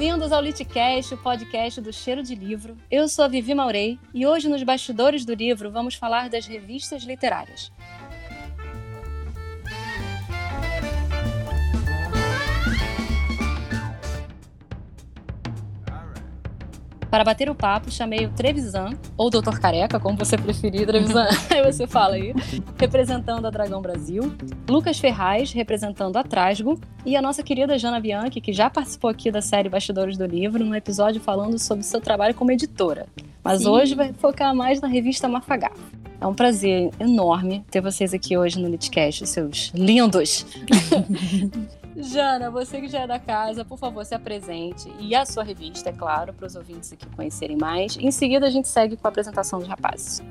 Bem-vindos ao Litcast, o podcast do Cheiro de Livro. Eu sou a Vivi Maurei e hoje nos bastidores do livro vamos falar das revistas literárias. Para bater o papo, chamei o Trevisan, ou Doutor Careca, como você preferir, Trevisan, aí você fala aí, representando a Dragão Brasil, Lucas Ferraz, representando a Trasgo, e a nossa querida Jana Bianchi, que já participou aqui da série Bastidores do Livro, num episódio falando sobre seu trabalho como editora. Mas Sim. hoje vai focar mais na revista Mafagafo. É um prazer enorme ter vocês aqui hoje no Litcast, seus lindos. Jana, você que já é da casa, por favor, se apresente. E a sua revista, é claro, para os ouvintes aqui conhecerem mais. Em seguida, a gente segue com a apresentação dos rapazes.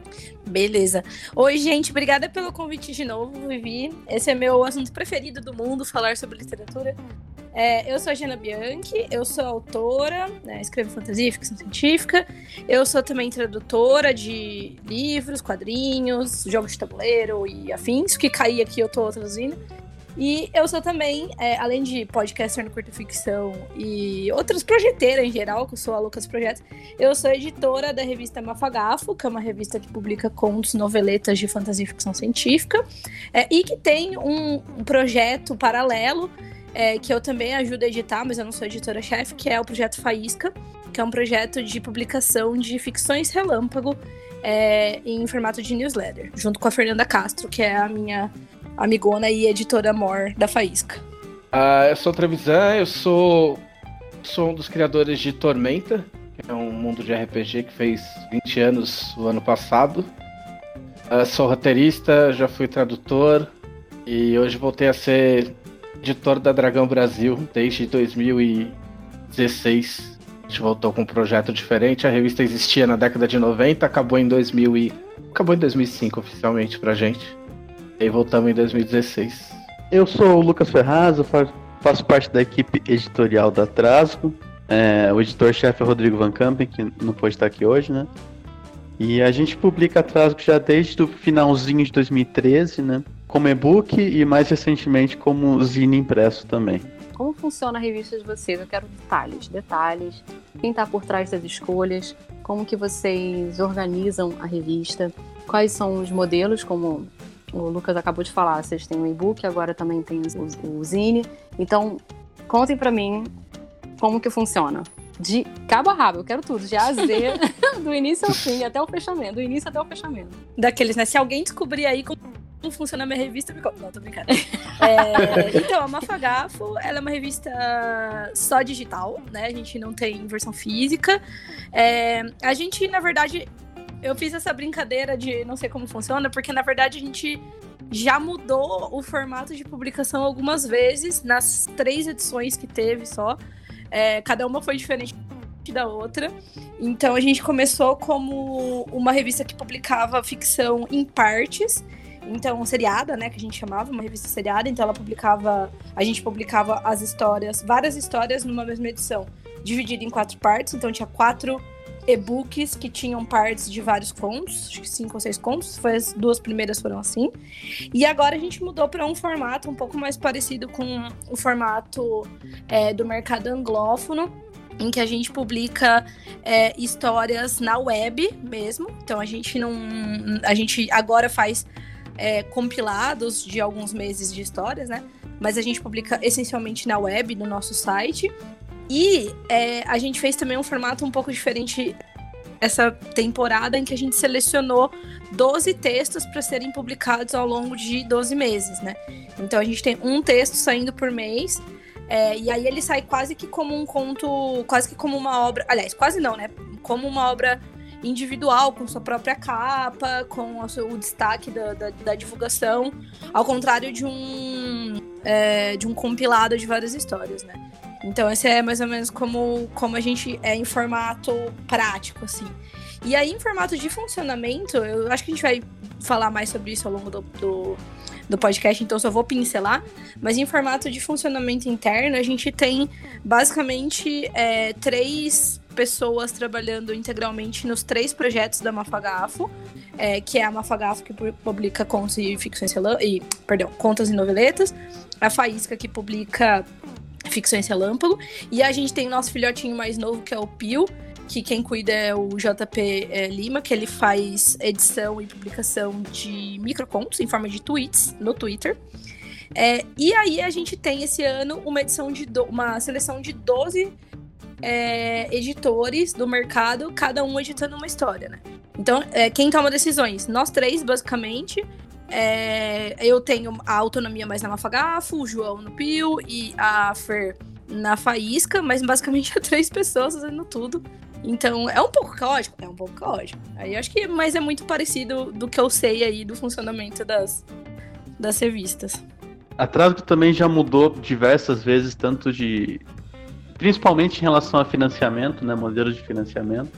Beleza. Oi, gente, obrigada pelo convite de novo, Vivi. Esse é meu assunto preferido do mundo, falar sobre literatura. É, eu sou a Jana Bianchi, eu sou autora, né, escrevo fantasia ficção científica. Eu sou também tradutora de livros, quadrinhos, jogos de tabuleiro e afins. que cair aqui eu tô traduzindo. E eu sou também, é, além de podcaster no Curta Ficção e outras projeteiras em geral, que eu sou a Lucas Projetos, eu sou editora da revista Mafagafo, que é uma revista que publica contos, noveletas de fantasia e ficção científica, é, e que tem um, projeto paralelo é, que eu também ajudo a editar, mas eu não sou editora-chefe, que é o projeto Faísca, que é um projeto de publicação de ficções relâmpago é, em formato de newsletter, junto com a Fernanda Castro, que é a minha amigona e editora Mor da Faísca. Ah, eu sou o Trevisan, eu sou, sou um dos criadores de Tormenta, que é um mundo de RPG que fez 20 anos o ano passado. Ah, sou roteirista, já fui tradutor e hoje voltei a ser editor da Dragão Brasil desde 2016. A gente voltou com um projeto diferente. A revista existia na década de 90, acabou em 2000 e... acabou em 2005 oficialmente pra gente. E voltamos em 2016. Eu sou o Lucas Ferraz, eu faço parte da equipe editorial da Trasgo. É, o editor-chefe é Rodrigo Van Campen, que não pode estar aqui hoje, né? E a gente publica a Trasgo já desde o finalzinho de 2013, né? Como e-book e mais recentemente como zine impresso também. Como funciona a revista de vocês? Eu quero detalhes, detalhes. Quem está por trás das escolhas? Como que vocês organizam a revista? Quais são os modelos, como o Lucas acabou de falar, vocês têm o e-book, agora também tem o, o Zine. Então, contem para mim como que funciona. De cabo a rabo, eu quero tudo, de A a Z, do início ao fim, até o fechamento, do início até o fechamento. Daqueles, né? Se alguém descobrir aí como como funciona a minha revista, me Não, tô brincando. É, então, a Mafagafo, ela é uma revista só digital, né? A gente não tem versão física. É, a gente, na verdade, eu fiz essa brincadeira de não sei como funciona, porque na verdade a gente já mudou o formato de publicação algumas vezes, nas três edições que teve só. É, cada uma foi diferente da outra. Então a gente começou como uma revista que publicava ficção em partes. Então, seriada, né, que a gente chamava, uma revista seriada. Então, ela publicava. A gente publicava as histórias, várias histórias numa mesma edição, dividida em quatro partes. Então, tinha quatro e-books que tinham partes de vários contos, acho que cinco ou seis contos, foi as duas primeiras foram assim. E agora a gente mudou para um formato um pouco mais parecido com o formato é, do mercado anglófono, em que a gente publica é, histórias na web mesmo. Então a gente não, a gente agora faz é, compilados de alguns meses de histórias, né? Mas a gente publica essencialmente na web, no nosso site. E é, a gente fez também um formato um pouco diferente essa temporada em que a gente selecionou 12 textos para serem publicados ao longo de 12 meses, né? Então a gente tem um texto saindo por mês. É, e aí ele sai quase que como um conto, quase que como uma obra. Aliás, quase não, né? Como uma obra individual, com sua própria capa, com o, destaque da, da, da, divulgação, ao contrário de um, é, de um compilado de várias histórias, né? Então, esse é mais ou menos como, como a gente é em formato prático, assim. E aí, em formato de funcionamento, eu acho que a gente vai falar mais sobre isso ao longo do, do, do podcast, então só vou pincelar. Mas em formato de funcionamento interno, a gente tem basicamente é, três pessoas trabalhando integralmente nos três projetos da Mafagafo, é, que é a Mafagafo que publica contos e ficções e, perdão, contas e noveletas, a Faísca que publica Ficções Relâmpago. E a gente tem o nosso filhotinho mais novo, que é o Pio, que quem cuida é o JP é, Lima, que ele faz edição e publicação de microcontos em forma de tweets no Twitter. É, e aí a gente tem esse ano uma edição de do, uma seleção de 12 é, editores do mercado, cada um editando uma história, né? Então, é, quem toma decisões? Nós três, basicamente. É, eu tenho a autonomia mais na Mafagafo, o João no Pio e a Fer na Faísca, mas basicamente é três pessoas fazendo tudo. Então, é um pouco caótico? É um pouco caótico. Aí acho que, mas é muito parecido do que eu sei aí do funcionamento das, das revistas. A Trasgo também já mudou diversas vezes, tanto de. Principalmente em relação a financiamento, né? Modelos de financiamento.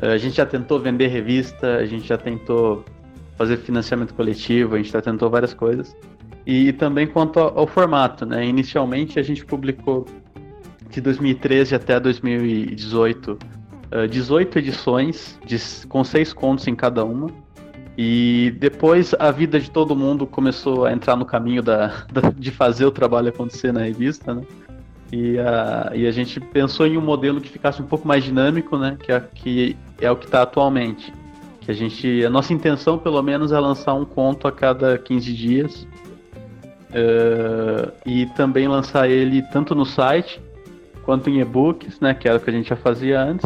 Eh, a gente já tentou vender revista, a gente já tentou fazer financiamento coletivo, a gente já tentou várias coisas. E também quanto ao, ao formato, né? Inicialmente a gente publicou de 2013 até 2018 18 edições de, com seis contos em cada uma. E depois a vida de todo mundo começou a entrar no caminho da, da de fazer o trabalho acontecer na revista, né? E a, e a gente pensou em um modelo que ficasse um pouco mais dinâmico, né? Que é, que é o que está atualmente. Que a gente, a nossa intenção, pelo menos, é lançar um conto a cada 15 dias. Uh, e também lançar ele tanto no site quanto em e-books, né? Que era o que a gente já fazia antes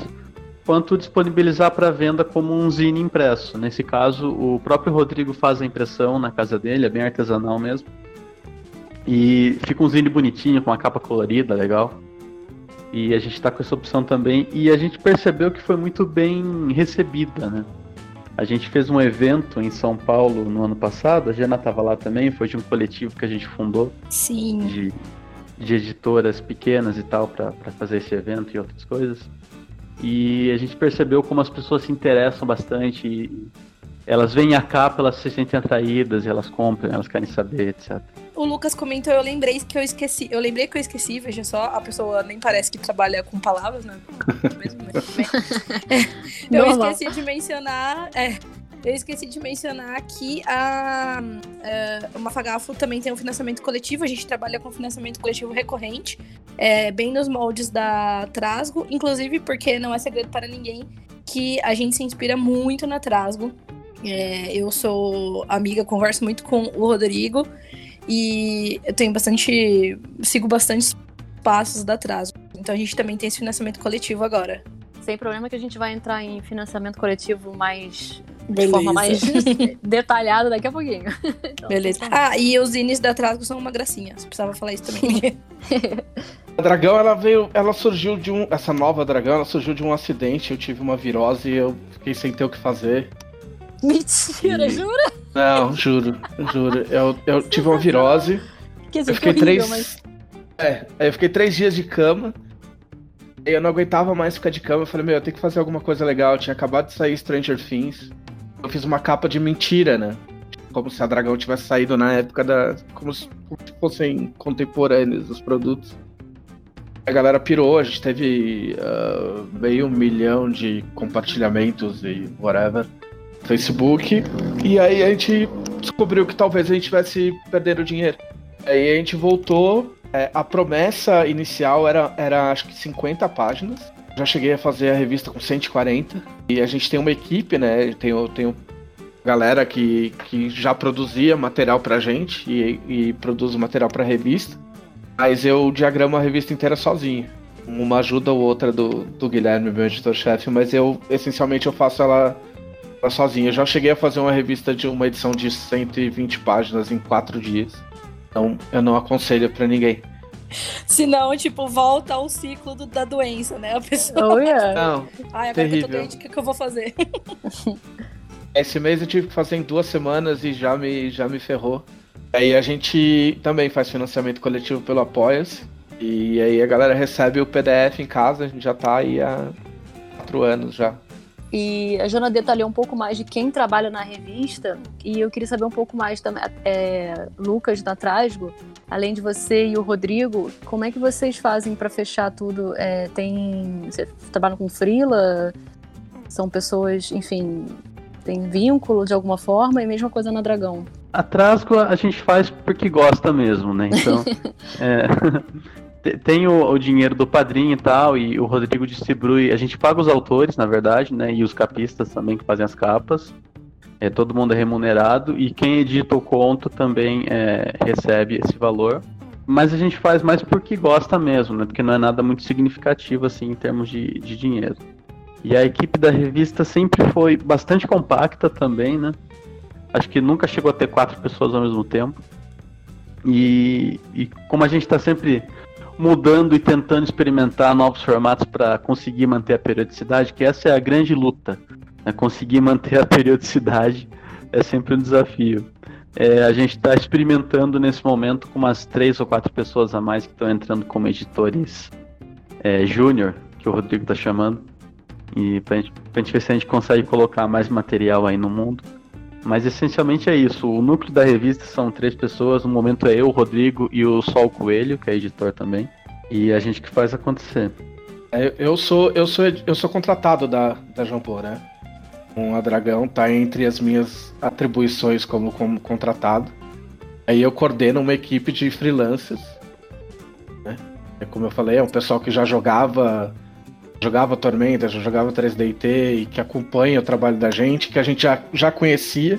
quanto disponibilizar para venda como um zine impresso. Nesse caso, o próprio Rodrigo faz a impressão na casa dele, é bem artesanal mesmo. E fica um zine bonitinho, com a capa colorida, legal. E a gente está com essa opção também. E a gente percebeu que foi muito bem recebida, né? A gente fez um evento em São Paulo no ano passado, a Jana estava lá também, foi de um coletivo que a gente fundou. Sim. De, de editoras pequenas e tal, para fazer esse evento e outras coisas. E a gente percebeu como as pessoas se interessam bastante. E elas veem a capa, elas se sentem atraídas, elas compram, elas querem saber, etc. O Lucas comentou, eu lembrei que eu esqueci. Eu lembrei que eu esqueci, veja só, a pessoa nem parece que trabalha com palavras, né? Mesmo, mas, eu esqueci de mencionar. É, eu esqueci de mencionar que a, a é, Mafagafo também tem um financiamento coletivo. A gente trabalha com financiamento coletivo recorrente, é, bem nos moldes da Trasgo, inclusive porque não é segredo para ninguém que a gente se inspira muito na Trasgo. É, eu sou amiga, converso muito com o Rodrigo e eu tenho bastante. sigo bastante passos da Trasgo. Então a gente também tem esse financiamento coletivo agora. Sem problema que a gente vai entrar em financiamento coletivo mais Beleza. de forma mais detalhada daqui a pouquinho. Então, Beleza. Ah, e os zines da Trasgo são uma gracinha. Você precisava falar isso também. a dragão, ela veio. Ela surgiu de um. Essa nova dragão, ela surgiu de um acidente. Eu tive uma virose e eu fiquei sem ter o que fazer. Mentira, e... jura? Não, juro, juro. Eu, eu tive uma virose. Que eu fiquei horrível, três. Mas... É, eu fiquei três dias de cama. Eu não aguentava mais ficar de cama. Eu falei, meu, eu tenho que fazer alguma coisa legal. Eu tinha acabado de sair Stranger Things. Eu fiz uma capa de mentira, né? Como se a Dragão tivesse saído na época da. Como se fossem contemporâneos os produtos. A galera pirou, a gente teve uh, meio milhão de compartilhamentos e whatever. Facebook. E aí a gente descobriu que talvez a gente tivesse perdendo dinheiro. Aí a gente voltou. É, a promessa inicial era, era acho que 50 páginas. Já cheguei a fazer a revista com 140. E a gente tem uma equipe, né? Tem, tem galera que, que já produzia material pra gente e, e produz material pra revista. Mas eu diagramo a revista inteira sozinho. Uma ajuda ou outra do, do Guilherme, meu editor-chefe, mas eu, essencialmente, eu faço ela, ela sozinho. Eu já cheguei a fazer uma revista de uma edição de 120 páginas em quatro dias. Então, eu não aconselho para ninguém. Senão, tipo, volta ao ciclo do, da doença, né? A pessoa. Oh, yeah. Não, Ai, agora terrível. que eu tô doente, o que, que eu vou fazer? Esse mês eu tive que fazer em duas semanas e já me, já me ferrou. Aí a gente também faz financiamento coletivo pelo Apoia-se. E aí a galera recebe o PDF em casa, a gente já tá aí há quatro anos já. E a Jana detalhou um pouco mais de quem trabalha na revista. E eu queria saber um pouco mais também, é, Lucas da Trasgo, além de você e o Rodrigo, como é que vocês fazem para fechar tudo? É, tem. Você trabalha com Frila? São pessoas, enfim, tem vínculo de alguma forma, e mesma coisa na Dragão. A Trasgo a gente faz porque gosta mesmo, né? Então. é, tem o, o, dinheiro do padrinho e tal, e o Rodrigo distribui. A gente paga os autores, na verdade, né? E os capistas também que fazem as capas. É, todo mundo é remunerado e quem edita o conto também é, recebe esse valor. Mas a gente faz mais porque gosta mesmo, né? Porque não é nada muito significativo assim em termos de, de dinheiro. E a equipe da revista sempre foi bastante compacta também, né? Acho que nunca chegou a ter quatro pessoas ao mesmo tempo. E, e como a gente está sempre mudando e tentando experimentar novos formatos para conseguir manter a periodicidade, que essa é a grande luta. Né? Conseguir manter a periodicidade é sempre um desafio. É, a gente está experimentando nesse momento com umas três ou quatro pessoas a mais que estão entrando como editores é, júnior, que o Rodrigo está chamando, e para a gente ver se a gente consegue colocar mais material aí no mundo. Mas essencialmente é isso. O núcleo da revista são três pessoas. No momento é eu, o Rodrigo e o Sol Coelho, que é editor também. E a gente que faz acontecer. É, eu sou eu sou eu sou contratado da da Jampor, né? Um a Dragão tá entre as minhas atribuições como, como contratado. Aí eu coordeno uma equipe de freelancers. Né? É como eu falei, é um pessoal que já jogava jogava Tormenta, já jogava 3DT e que acompanha o trabalho da gente, que a gente já, já conhecia,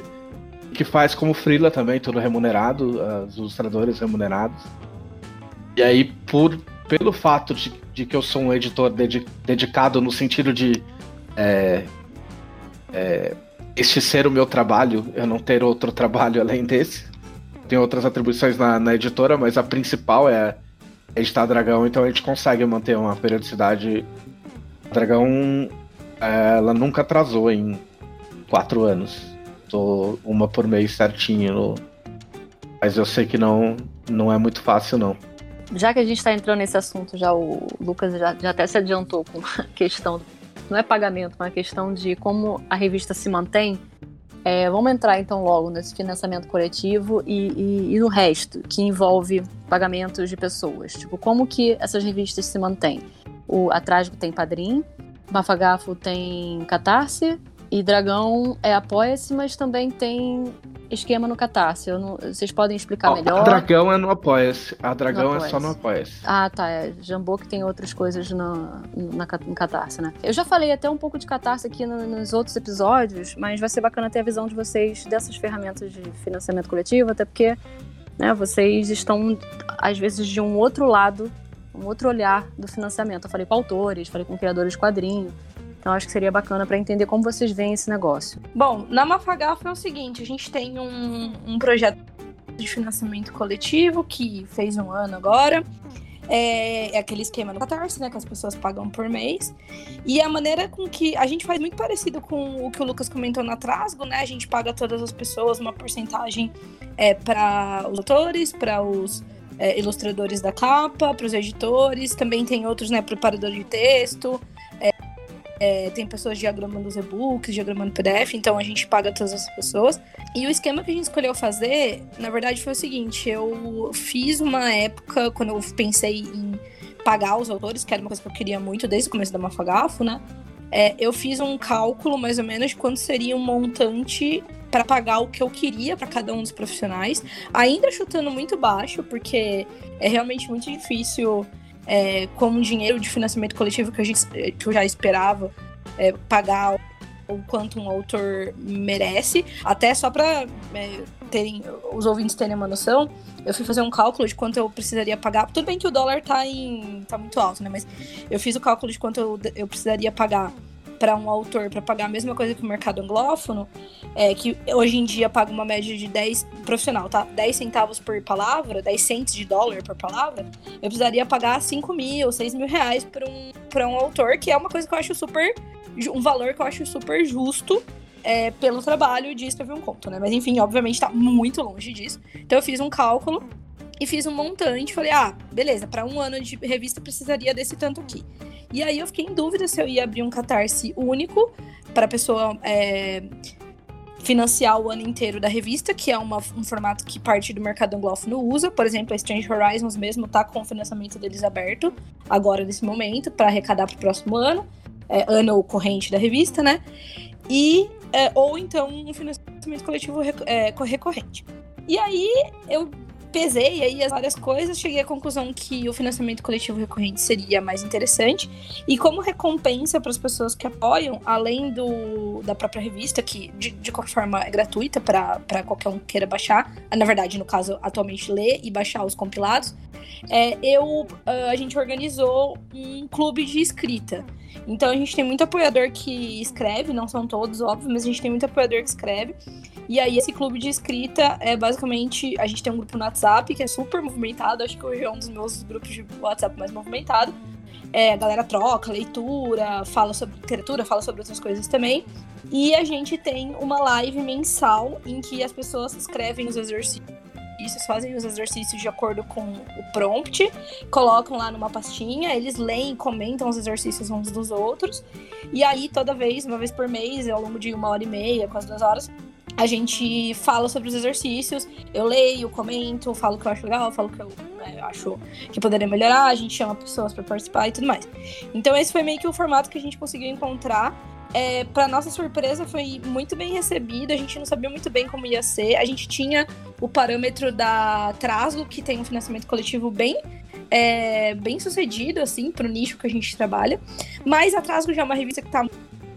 que faz como freela também, tudo remunerado, os ilustradores remunerados. E aí, por, pelo fato de, de que eu sou um editor dedicado no sentido de é, é, este ser o meu trabalho, eu não ter outro trabalho além desse. Tem outras atribuições na, na editora, mas a principal é editar Dragão, então a gente consegue manter uma periodicidade Dragão, ela nunca atrasou em quatro anos. Tô uma por mês certinho. No... Mas eu sei que não, não é muito fácil, não. Já que a gente está entrando nesse assunto, já o Lucas já, já até se adiantou com a questão, não é pagamento, mas a questão de como a revista se mantém. É, vamos entrar então logo nesse financiamento coletivo e, e, e, no resto, que envolve pagamentos de pessoas. Tipo, como que essas revistas se mantêm? O Atrágico tem Padrim, Mafagafo tem Catarse e Dragão é Apoia-se, mas também tem esquema no Catarse. Não, vocês podem explicar oh, melhor? A Dragão é no Apoia-se. A Dragão Apoia é só no Apoia-se. Ah, tá. É. Jambô que tem outras coisas no, na, no Catarse, né? Eu já falei até um pouco de Catarse aqui no, nos outros episódios, mas vai ser bacana ter a visão de vocês dessas ferramentas de financiamento coletivo, até porque né, vocês estão, às vezes, de um outro lado um outro olhar do financiamento. Eu falei com autores, falei com criadores de quadrinho. Então acho que seria bacana para entender como vocês veem esse negócio. Bom, na Mafagafo é o seguinte, a gente tem um, um projeto de financiamento coletivo que fez um ano agora. É, é, aquele esquema no Catarse, né? Que as pessoas pagam por mês. E a maneira com que. A gente faz muito parecido com o que o Lucas comentou na Trasgo, né? A gente paga todas as pessoas uma porcentagem é, para os autores, para os é, ilustradores da capa, para os editores, também tem outros, né, preparadores de texto, é, é, tem pessoas diagramando os e-books, diagramando PDF, então a gente paga todas essas pessoas. E o esquema que a gente escolheu fazer, na verdade, foi o seguinte: eu fiz uma época, quando eu pensei em pagar os autores, que era uma coisa que eu queria muito desde o começo da Mafagafo, né? É, eu fiz um cálculo mais ou menos de quanto seria um montante para pagar o que eu queria para cada um dos profissionais, ainda chutando muito baixo, porque é realmente muito difícil, é, com o dinheiro de financiamento coletivo que, a gente, que eu já esperava, é, pagar o quanto um autor merece, até só para é, os ouvintes terem uma noção, eu fui fazer um cálculo de quanto eu precisaria pagar. Tudo bem que o dólar tá em tá muito alto, né? Mas eu fiz o cálculo de quanto eu, eu precisaria pagar para um autor para pagar a mesma coisa que o mercado anglófono, é, que hoje em dia paga uma média de 10 profissional, tá? 10 centavos por palavra, 10 centes de dólar por palavra, eu precisaria pagar 5 mil, 6 mil reais para um, um autor, que é uma coisa que eu acho super. um valor que eu acho super justo. É, pelo trabalho de escrever um conto, né? Mas enfim, obviamente tá muito longe disso. Então eu fiz um cálculo e fiz um montante. Falei, ah, beleza, para um ano de revista precisaria desse tanto aqui. E aí eu fiquei em dúvida se eu ia abrir um catarse único para a pessoa é, financiar o ano inteiro da revista, que é uma, um formato que parte do mercado anglófono usa. Por exemplo, a Strange Horizons mesmo tá com o financiamento deles aberto agora nesse momento para arrecadar para o próximo ano, é, ano corrente da revista, né? E é, ou então um financiamento coletivo é, recorrente. E aí eu pesei aí as várias coisas, cheguei à conclusão que o financiamento coletivo recorrente seria mais interessante. E como recompensa para as pessoas que apoiam, além do, da própria revista, que de, de qualquer forma é gratuita para qualquer um que queira baixar, na verdade, no caso, atualmente ler e baixar os compilados, é, eu, ah, a gente organizou um clube de escrita. Então a gente tem muito apoiador que escreve, não são todos, óbvio, mas a gente tem muito apoiador que escreve. E aí, esse clube de escrita é basicamente. A gente tem um grupo no WhatsApp que é super movimentado, acho que hoje é um dos meus grupos de WhatsApp mais movimentado. É, a galera troca, leitura, fala sobre literatura, fala sobre outras coisas também. E a gente tem uma live mensal em que as pessoas escrevem os exercícios fazem os exercícios de acordo com o prompt, colocam lá numa pastinha, eles leem, comentam os exercícios uns dos outros, e aí toda vez, uma vez por mês, ao longo de uma hora e meia, quase duas horas, a gente fala sobre os exercícios, eu leio, comento, falo que eu acho legal, falo que eu né, acho que poderia melhorar, a gente chama pessoas para participar e tudo mais. Então esse foi meio que o formato que a gente conseguiu encontrar. É, para nossa surpresa, foi muito bem recebido. A gente não sabia muito bem como ia ser. A gente tinha o parâmetro da Trasgo, que tem um financiamento coletivo bem é, bem sucedido, assim, para o nicho que a gente trabalha. Mas a Trasgo já é uma revista que está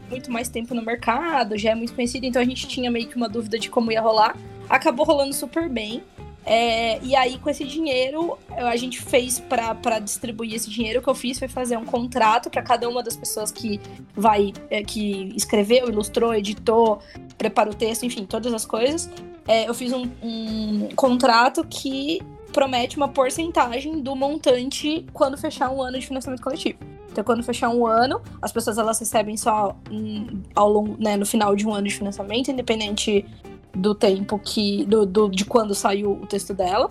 muito mais tempo no mercado, já é muito conhecido, então a gente tinha meio que uma dúvida de como ia rolar. Acabou rolando super bem. É, e aí, com esse dinheiro, a gente fez para distribuir esse dinheiro. O que eu fiz foi fazer um contrato para cada uma das pessoas que vai, é, que escreveu, ilustrou, editou, preparou o texto, enfim, todas as coisas. É, eu fiz um, um contrato que promete uma porcentagem do montante quando fechar um ano de financiamento coletivo. Então, quando fechar um ano, as pessoas elas recebem só um, ao longo, né, no final de um ano de financiamento, independente do tempo que. do, do de quando saiu o texto dela.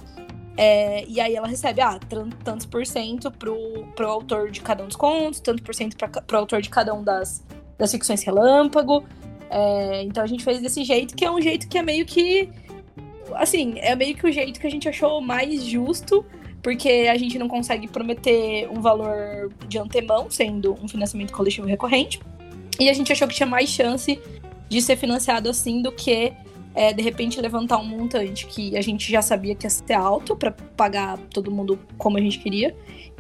É, e aí ela recebe, ah, tantos por cento pro, pro autor de cada um dos contos, tanto por cento pra, pro autor de cada um das, das ficções relâmpago. É, então a gente fez desse jeito, que é um jeito que é meio que. Assim, é meio que o jeito que a gente achou mais justo porque a gente não consegue prometer um valor de antemão, sendo um financiamento coletivo recorrente. E a gente achou que tinha mais chance de ser financiado assim do que é, de repente levantar um montante que a gente já sabia que ia ser alto para pagar todo mundo como a gente queria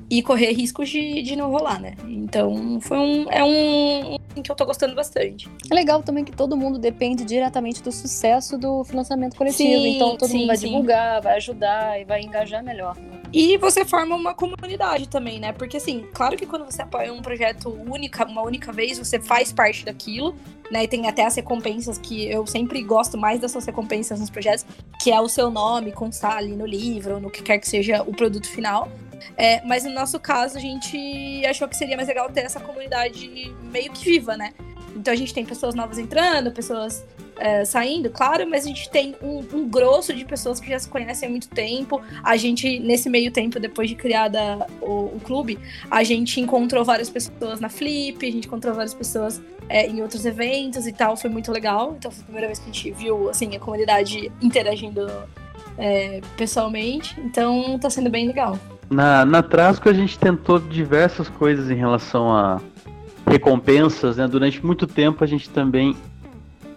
e correr riscos de, de não rolar, né? Então foi um. É um, um que eu tô gostando bastante. É legal também que todo mundo depende diretamente do sucesso do financiamento coletivo. Sim, então todo sim, mundo vai sim. divulgar, vai ajudar e vai engajar melhor. Né? E você forma uma comunidade também, né? Porque assim, claro que quando você apoia um projeto única, uma única vez, você faz parte daquilo, né? E tem até as recompensas que eu sempre gosto mais dessas recompensas nos projetos, que é o seu nome constar ali no livro, no que quer que seja o produto final. É, mas no nosso caso, a gente achou que seria mais legal ter essa comunidade meio que viva, né? Então a gente tem pessoas novas entrando, pessoas é, saindo, claro, mas a gente tem um, um, grosso de pessoas que já se conhecem há muito tempo. A gente, nesse meio tempo, depois de criada o, o clube, a gente encontrou várias pessoas na Flip, a gente encontrou várias pessoas é, em outros eventos e tal, foi muito legal. Então foi a primeira vez que a gente viu assim, a comunidade interagindo é, pessoalmente. Então tá sendo bem legal. Na, na Trasco a gente tentou diversas coisas em relação a recompensas, né? Durante muito tempo a gente também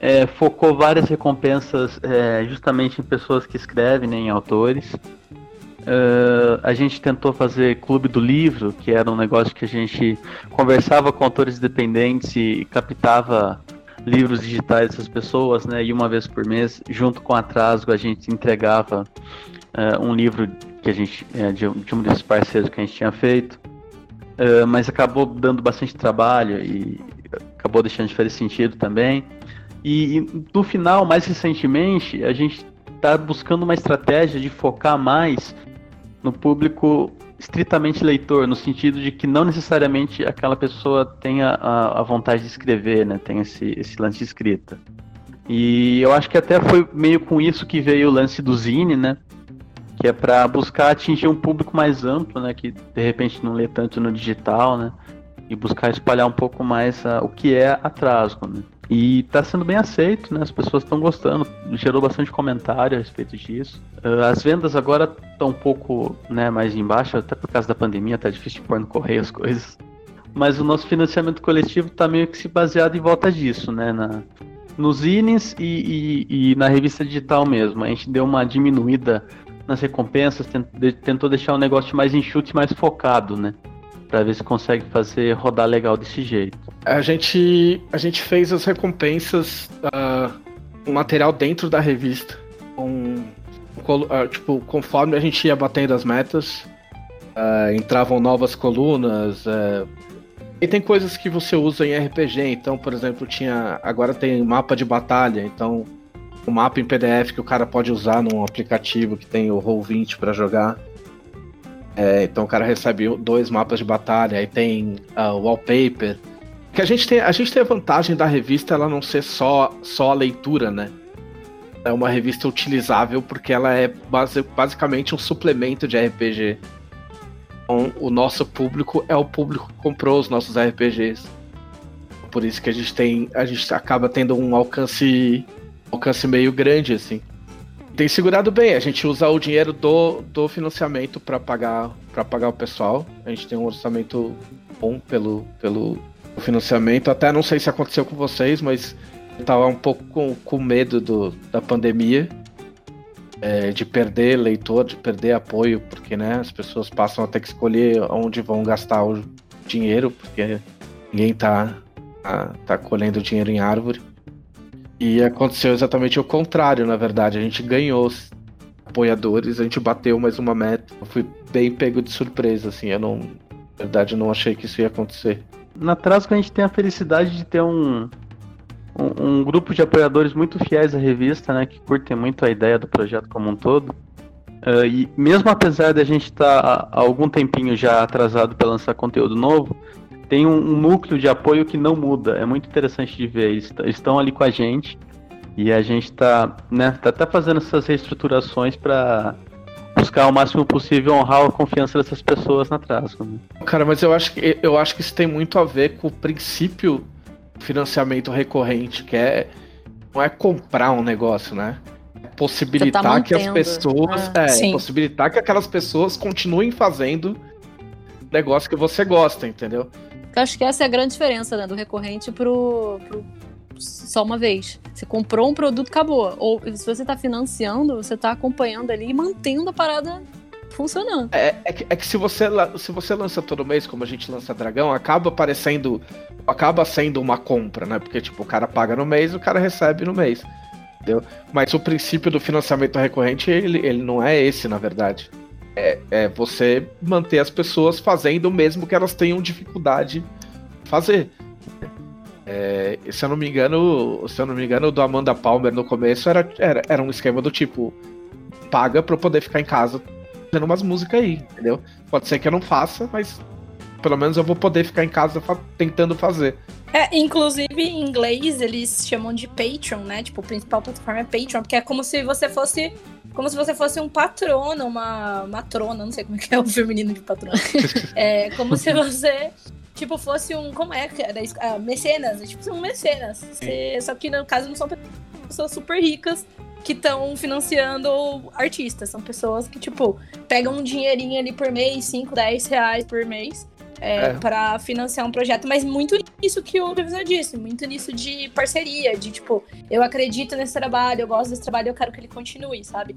é, focou várias recompensas é, justamente em pessoas que escrevem, né, em autores. Uh, a gente tentou fazer clube do livro, que era um negócio que a gente conversava com autores independentes e captava livros digitais dessas pessoas, né? E uma vez por mês, junto com a Trasgo, a gente entregava uh, um livro que a gente é, de, de, um desses parceiros que a gente tinha feito, uh, mas acabou dando bastante trabalho e acabou deixando de fazer sentido também. E, e no final, mais recentemente, a gente está buscando uma estratégia de focar mais no público estritamente leitor, no sentido de que não necessariamente aquela pessoa tenha a, a vontade de escrever, né? Tem esse, esse lance de escrita. E eu acho que até foi meio com isso que veio o lance do Zine, né? Que é para buscar atingir um público mais amplo, né, que de repente não lê tanto no digital, né, e buscar espalhar um pouco mais uh, o que é atraso, né. E está sendo bem aceito, né? As pessoas estão gostando, gerou bastante comentário a respeito disso. Uh, as vendas agora estão um pouco né, mais embaixo, até por causa da pandemia, tá difícil de pôr no correio as coisas. Mas o nosso financiamento coletivo está meio que se baseado em volta disso, né? Na, nos zines e, e, e, na revista digital mesmo. A gente deu uma diminuída nas recompensas, tentou deixar o negócio mais enxuto e mais focado, né? Pra ver se consegue fazer rodar legal desse jeito. A gente, a gente fez as recompensas, uh, um material dentro da revista. Uh, tipo, conforme a gente ia batendo as metas, uh, entravam novas colunas. e tem coisas que você usa em RPG. Então, por exemplo, tinha. Agora tem mapa de batalha. Então, um mapa em PDF que o cara pode usar num aplicativo que tem o Roll20 para jogar. É, então o cara recebe dois mapas de batalha, aí tem uh, wallpaper. Que a gente tem, a gente tem a vantagem da revista ela não ser só, só a leitura, né? É uma revista utilizável porque ela é base, basicamente um suplemento de RPG. Então, o nosso público é o público que comprou os nossos RPGs. Por isso que a gente tem, a gente acaba tendo um alcance, alcance meio grande assim tem segurado bem. A gente usa o dinheiro do, do financiamento para pagar para pagar o pessoal. A gente tem um orçamento bom pelo, pelo financiamento. Até não sei se aconteceu com vocês, mas eu tava um pouco com, com medo do, da pandemia. É, de perder leitor, de perder apoio, porque né, as pessoas passam a ter que escolher onde vão gastar o dinheiro, porque ninguém tá, tá, tá colhendo dinheiro em árvore. E aconteceu exatamente o contrário, na verdade. A gente ganhou apoiadores, a gente bateu mais uma meta. Eu fui bem pego de surpresa, assim. Eu não, na verdade, não achei que isso ia acontecer. Na Trasco a gente tem a felicidade de ter um, um, um, grupo de apoiadores muito fiéis à revista, né? Que curtem muito a ideia do projeto como um todo. Uh, e mesmo apesar de a gente estar tá há algum tempinho já atrasado para lançar conteúdo novo, tem um, um, núcleo de apoio que não muda. É muito interessante de ver. Eles estão ali com a gente e a gente está né, tá até fazendo essas reestruturações para buscar o máximo possível honrar a confiança dessas pessoas na Trasgo. Né? Cara, mas eu acho, que, eu acho que isso tem muito a ver com o princípio do financiamento recorrente, que é não é comprar um negócio, né? É possibilitar tá que as pessoas. Ah, é, possibilitar que aquelas pessoas continuem fazendo negócio que você gosta, entendeu? Eu acho que essa é a grande diferença né, do recorrente pro, pro só uma vez. Você comprou um produto, acabou. Ou se você está financiando, você está acompanhando ali e mantendo a parada funcionando. É, é, que, é, que, se você, se você lança todo mês, como a gente lança Dragão, acaba aparecendo. Acaba sendo uma compra, né? Porque, tipo, o cara paga no mês o cara recebe no mês. Entendeu? Mas o princípio do financiamento recorrente, ele, ele não é esse, na verdade é, é você manter as pessoas fazendo mesmo que elas tenham dificuldade de fazer. É, se eu não me engano, se eu não me engano, do Amanda Palmer no começo era, era, era um esquema do tipo paga pra eu poder ficar em casa fazendo umas músicas aí, entendeu? Pode ser que eu não faça, mas pelo menos eu vou poder ficar em casa fa tentando fazer. É, inclusive em inglês eles chamam de Patreon, né? Tipo, a principal plataforma é Patreon, porque é como se você fosse como se você fosse um patrono, uma matrona, não sei como é que é o feminino de patrona. é como se você, tipo, fosse um. Como é que era? Ah, mecenas, é tipo um mecenas. Você, só que no caso não são pessoas super ricas que estão financiando artistas. São pessoas que, tipo, pegam um dinheirinho ali por mês, 5, 10 reais por mês é, é. para financiar um projeto, mas muito nisso que o revisor disse, muito nisso de parceria, de tipo, eu acredito nesse trabalho, eu gosto desse trabalho, eu quero que ele continue, sabe?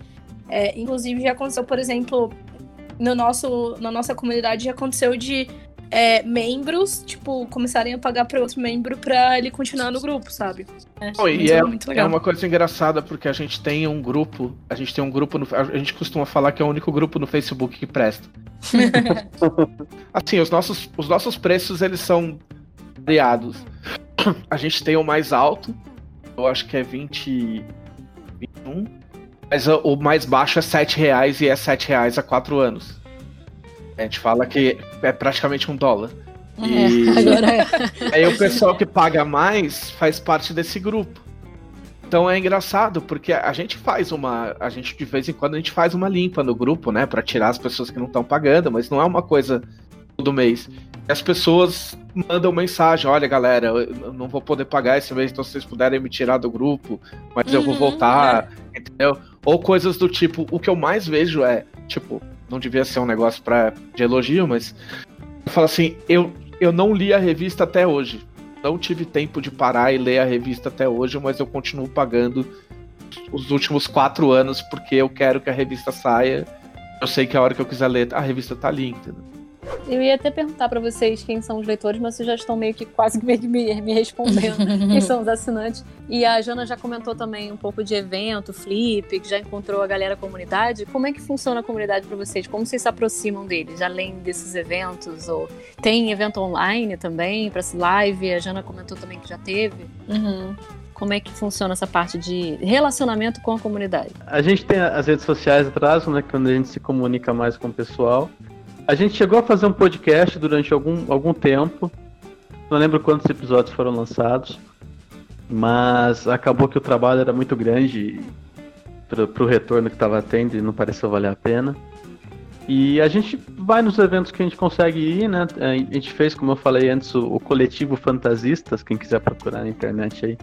É, inclusive já aconteceu, por exemplo, no nosso, na nossa comunidade já aconteceu de é, membros, tipo, começarem a pagar para outro membro para ele continuar no grupo, sabe? É, oh, e é, é, uma coisa engraçada porque a gente tem um grupo, a gente tem um grupo, no, a gente costuma falar que é o único grupo no Facebook que presta. assim, os nossos, os nossos preços eles são variados. A gente tem o mais alto, eu acho que é 20, 21, mas o mais baixo é 7 reais e é 7 reais há 4 anos. A gente fala que é praticamente um dólar. É, e agora é. aí o pessoal que paga mais faz parte desse grupo. Então é engraçado, porque a gente faz uma. A gente, de vez em quando, a gente faz uma limpa no grupo, né? para tirar as pessoas que não estão pagando, mas não é uma coisa todo mês. E as pessoas mandam mensagem: olha, galera, eu não vou poder pagar esse mês, então se vocês puderem me tirar do grupo, mas uhum, eu vou uhum, voltar, é. entendeu? Ou coisas do tipo, o que eu mais vejo é, tipo, não devia ser um negócio pra, de elogio, mas eu falo assim, eu, eu não li a revista até hoje. Não tive tempo de parar e ler a revista até hoje, mas eu continuo pagando os últimos quatro anos porque eu quero que a revista saia. Eu sei que a hora que eu quiser ler, a revista tá ali, entendeu? Eu ia até perguntar para vocês quem são os leitores, mas vocês já estão meio que quase me, me, me respondendo quem são os assinantes. E a Jana já comentou também um pouco de evento, flip, que já encontrou a galera comunidade. Como é que funciona a comunidade para vocês? Como vocês se aproximam deles, além desses eventos? Ou tem evento online também, para live? A Jana comentou também que já teve. Uhum. Como é que funciona essa parte de relacionamento com a comunidade? A gente tem as redes sociais atrás, né? Quando a gente se comunica mais com o pessoal. A gente chegou a fazer um podcast durante algum, algum tempo. Não lembro quantos episódios foram lançados. Mas acabou que o trabalho era muito grande para o retorno que estava tendo e não pareceu valer a pena. E a gente vai nos eventos que a gente consegue ir, né? A gente fez, como eu falei antes, o, o coletivo Fantasistas, quem quiser procurar na internet aí,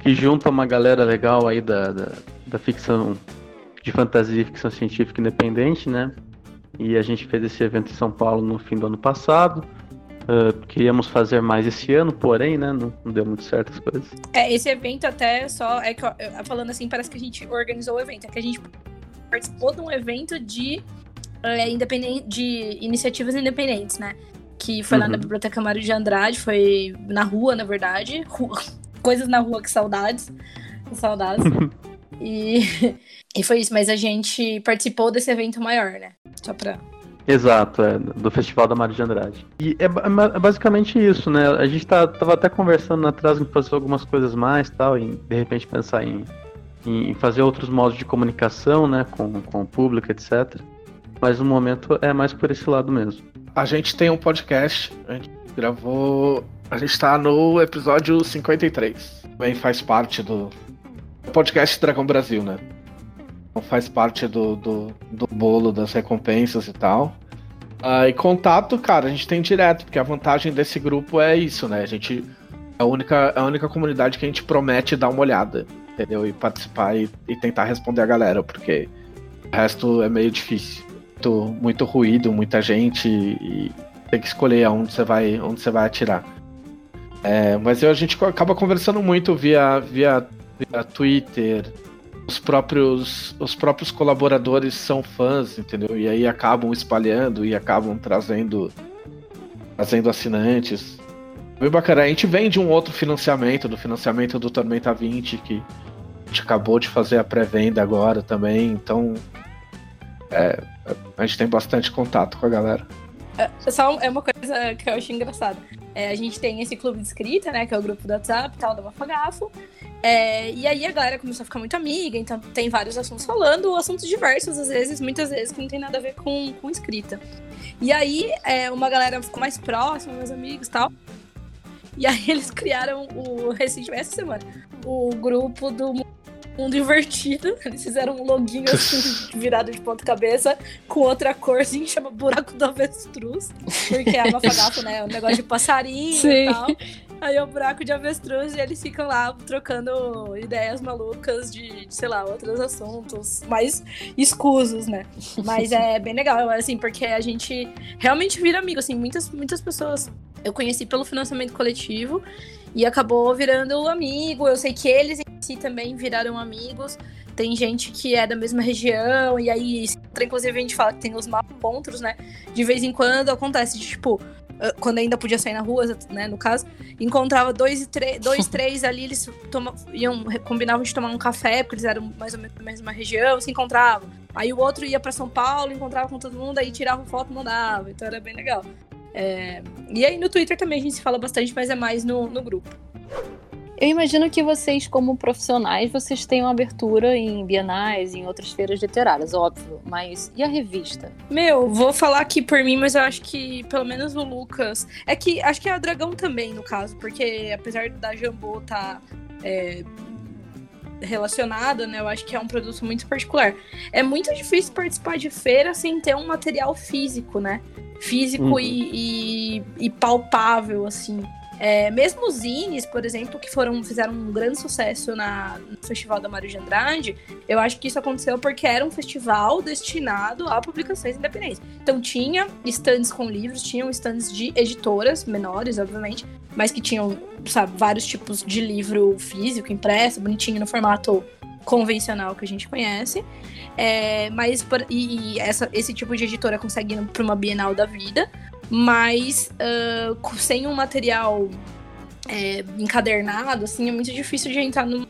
que junta uma galera legal aí da, da, da ficção de fantasia e ficção científica independente, né? E a gente fez esse evento em São Paulo no fim do ano passado. Uh, queríamos fazer mais esse ano, porém, né, não, não, deu muito certo as coisas. É, esse evento até só, é que falando assim, parece que a gente organizou o evento, é que a gente participou de um evento de, é, independente, de iniciativas independentes, né, que foi lá uhum. na Biblioteca Mário de Andrade, foi na rua, na verdade, rua, coisas na rua, que saudades, que saudades. e, e foi isso, mas a gente participou desse evento maior, né, só pra Exato, é, do Festival da Mário de Andrade. E é, é, basicamente isso, né? A gente tá, tava até conversando atrás em fazer algumas coisas mais tal, e de repente pensar em, em fazer outros modos de comunicação, né, com, com o público, etc. Mas no momento é mais por esse lado mesmo. A gente tem um podcast, a gente gravou. A gente tá no episódio 53. Também faz parte do podcast Dragão Brasil, né? Faz parte do, do, do bolo das recompensas e tal. Uh, e contato, cara, a gente tem direto, porque a vantagem desse grupo é isso, né? A gente. É a única, a única comunidade que a gente promete dar uma olhada, entendeu? E participar e, e tentar responder a galera, porque o resto é meio difícil. Muito, muito ruído, muita gente e tem que escolher aonde você vai, onde você vai atirar. É, mas eu, a gente acaba conversando muito via, via, via Twitter, os próprios, os próprios colaboradores são fãs, entendeu? E aí acabam espalhando e acabam trazendo, trazendo assinantes. Bem bacana. A gente vem de um outro financiamento, do financiamento do Tormenta 20, que a gente acabou de fazer a pré-venda agora também, então é, a gente tem bastante contato com a galera. É, só é uma coisa que eu acho engraçada. É, a gente tem esse clube de escrita, né? Que é o grupo do WhatsApp tal, da Mafagafo. É, e aí a galera começou a ficar muito amiga, então tem vários assuntos falando, assuntos diversos, às vezes, muitas vezes, que não tem nada a ver com, com escrita. E aí é, uma galera ficou mais próxima, meus amigos e tal. E aí eles criaram o recentemente, essa semana, o grupo do mundo invertido. Eles fizeram um loginho assim, virado de ponta cabeça, com outra cor, assim, chama Buraco do Avestruz. Porque é uma fagafa, né? Um negócio de passarinho Sim. e tal. Aí é o buraco de avestruz e eles ficam lá trocando ideias malucas de, de, sei lá, outros assuntos mais escusos, né? Mas é bem legal, assim, porque a gente realmente vira amigo, assim, muitas, muitas pessoas eu conheci pelo financiamento coletivo e acabou virando amigo. Eu sei que eles em si também viraram amigos. Tem gente que é da mesma região, e aí, inclusive, a gente fala que tem os encontros, né? De vez em quando acontece, de, tipo, quando ainda podia sair na rua, né, no caso, encontrava dois, dois três ali, eles toma, iam, combinavam de tomar um café, porque eles eram mais ou menos da mesma região, se encontravam. Aí o outro ia para São Paulo, encontrava com todo mundo, aí tirava foto e mandava, então era bem legal. É... E aí no Twitter também a gente se fala bastante, mas é mais no, no grupo. Eu imagino que vocês, como profissionais, vocês tenham abertura em bienais, em outras feiras literárias, óbvio. Mas e a revista? Meu, vou falar aqui por mim, mas eu acho que pelo menos o Lucas. É que acho que é a Dragão também, no caso, porque apesar da Jambô estar. Tá, é, relacionada, né? Eu acho que é um produto muito particular. É muito difícil participar de feira sem ter um material físico, né? Físico uhum. e, e, e palpável, assim. É, mesmo os zines, por exemplo, que foram fizeram um grande sucesso na, no Festival da Mário de Andrade, eu acho que isso aconteceu porque era um festival destinado a publicações independentes. Então tinha stands com livros, tinham stands de editoras menores, obviamente, mas que tinham, sabe, vários tipos de livro físico, impresso, bonitinho no formato convencional que a gente conhece. É, mas e, e essa, esse tipo de editora consegue ir para uma Bienal da vida, mas uh, sem um material é, encadernado, assim, é muito difícil de entrar num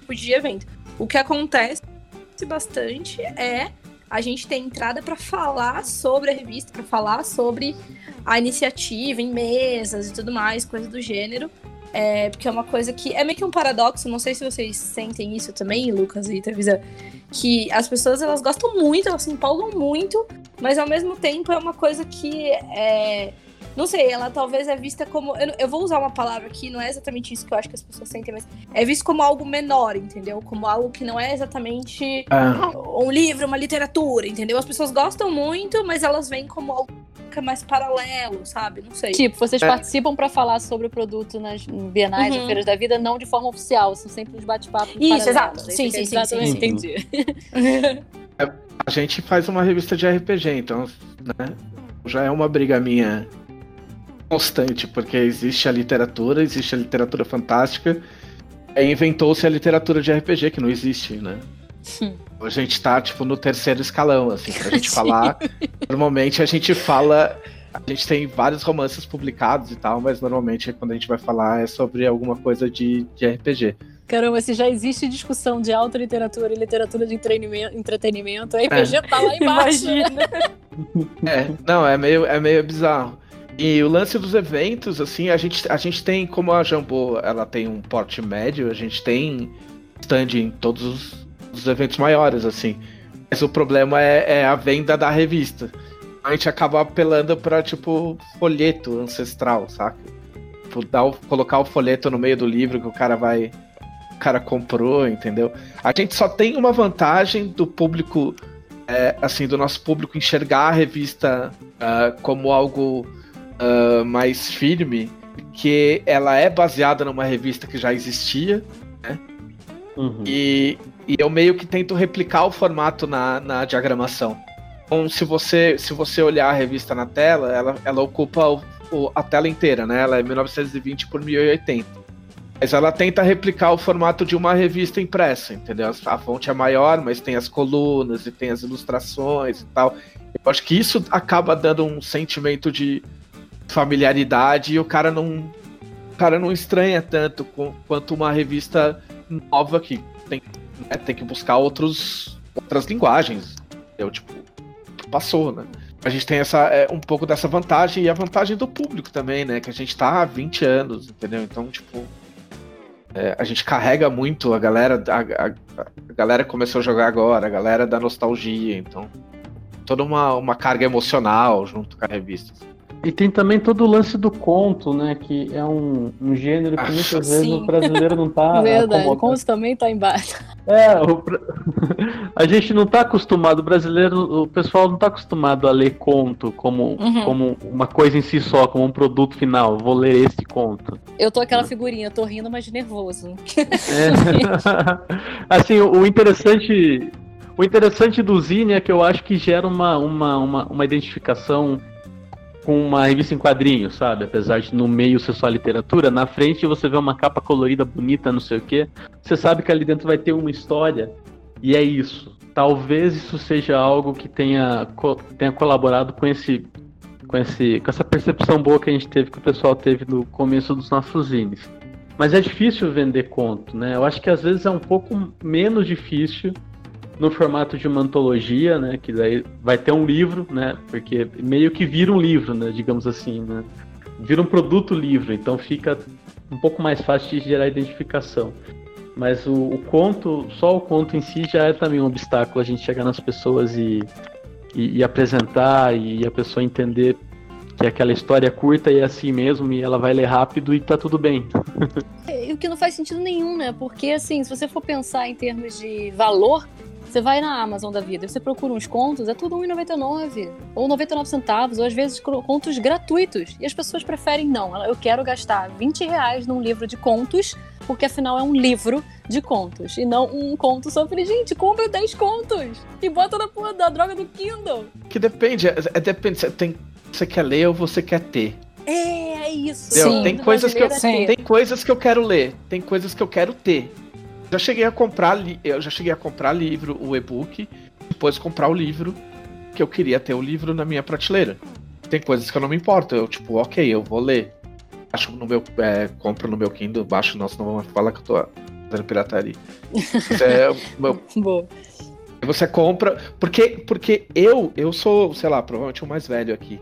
tipo de evento. O que acontece bastante é a gente ter entrada para falar sobre a revista, para falar sobre a iniciativa em mesas e tudo mais, coisa do gênero. É, porque é uma coisa que é meio que um paradoxo, não sei se vocês sentem isso também, Lucas e Trevisan, que as pessoas elas gostam muito, elas se empolgam muito, mas ao mesmo tempo é uma coisa que é, não sei, ela talvez é vista como. Eu, eu, vou usar uma palavra aqui, não é exatamente isso que eu acho que as pessoas sentem, mas é visto como algo menor, entendeu? Como algo que não é exatamente ah. um livro, uma literatura, entendeu? As pessoas gostam muito, mas elas veem como algo que é mais paralelo, sabe? Não sei. Tipo, vocês é. participam para falar sobre o produto nas bienais uhum. feiras da vida, não de forma oficial, são sempre uns bate-papos. Isso, exato. Sim, sim, sim, sim, Entendi. É, a gente faz uma revista de RPG, então, né? Já é uma briga minha constante, porque existe a literatura, existe a literatura fantástica, e inventou-se a literatura de RPG, que não existe, né? Sim. A gente tá, tipo, no terceiro escalão, assim, pra gente falar. Normalmente a gente fala. A gente tem vários romances publicados e tal, mas normalmente quando a gente vai falar é sobre alguma coisa de, de RPG. Caramba, se já existe discussão de alta literatura e literatura de entretenimento, a RPG é. tá lá embaixo. Imagina. É, não, é meio, é meio bizarro. E o lance dos eventos, assim, a gente, a gente tem, como a Jambô, ela tem um porte médio, a gente tem stand em todos os, os eventos maiores, assim. Mas o problema é, é, a venda da revista. A gente acaba apelando pra, tipo, folheto ancestral, saca? Tipo, dar o, colocar o folheto no meio do livro que o cara vai... O cara comprou, entendeu? A gente só tem uma vantagem do público, é, assim, do nosso público enxergar a revista uh, como algo uh, mais firme, que ela é baseada numa revista que já existia, né? Uhum. E, e eu meio que tento replicar o formato na, na diagramação. Então, se você, se você olhar a revista na tela, ela, ela ocupa o, o, a tela inteira, né? Ela é 1920 por 1080. Mas ela tenta replicar o formato de uma revista impressa, entendeu? A fonte é maior, mas tem as colunas e tem as ilustrações e tal. Eu acho que isso acaba dando um sentimento de, familiaridade e o cara não o cara não estranha tanto com, quanto uma revista nova que tem, né, tem que buscar outros outras linguagens. Eu tipo passou, né? A gente tem essa é, um pouco dessa vantagem e a vantagem do público também, né? Que a gente tá há 20 anos, entendeu? Então, tipo, é, a gente carrega muito a galera, a, a, a, galera começou a jogar agora, a galera da nostalgia, então toda uma, uma carga emocional junto com a revista. E tem também todo o lance do conto, né? Que é um, um gênero que ah, muitas vezes o brasileiro não tá. Verdade, o conto também tá embaixo. É, o... a gente não tá acostumado, o brasileiro, o pessoal não tá acostumado a ler conto como, uhum. como uma coisa em si só, como um produto final. Vou ler esse conto. Eu tô aquela figurinha, tô rindo, mas nervoso. É. assim, o interessante. O interessante do Zine é que eu acho que gera uma, uma, uma, uma identificação com uma revista em quadrinhos, sabe? Apesar de no meio ser só literatura, na frente você vê uma capa colorida, bonita, não sei o quê. Você sabe que ali dentro vai ter uma história e é isso. Talvez isso seja algo que tenha, tenha colaborado com esse, com esse, com essa percepção boa que a gente teve, que o pessoal teve no começo dos nossos zines. Mas é difícil vender conto, né? Eu acho que às vezes é um pouco menos difícil no formato de uma antologia, né? Que daí vai ter um livro, né? Porque meio que vira um livro, né? Digamos assim, né? Vira um produto livro, então fica um pouco mais fácil de gerar identificação. Mas o, o conto, só o conto em si já é também um obstáculo a gente chegar nas pessoas e, e, e apresentar e a pessoa entender que aquela história é curta e é assim mesmo, e ela vai ler rápido e tá tudo bem. É, o que não faz sentido nenhum, né? Porque, assim, se você for pensar em termos de valor, você vai na Amazon da vida, você procura uns contos, é tudo R$1,99. Ou 99 centavos, ou às vezes contos gratuitos. E as pessoas preferem, não, eu quero gastar 20 reais num livro de contos, porque afinal é um livro de contos. E não um conto só. falei, gente, compra 10 contos e bota na porra da droga do Kindle. Que depende, é, é depende, você, tem, você quer ler ou você quer ter. É, é isso. Sim, tem, coisas que eu, é tem coisas que eu quero ler, tem coisas que eu quero ter. Já cheguei a comprar, li- eu já cheguei a comprar livro, o e-book, depois comprar o livro, que eu queria ter o livro na minha prateleira. Tem coisas que eu não me importo, eu tipo, ok, eu vou ler. Acho no meu, é, compro no meu Kindle, baixo, não, senão vão falar que eu tô fazendo pirataria. É, meu, Boa. você compra. Porque, porque eu, eu sou, sei lá, provavelmente o mais velho aqui.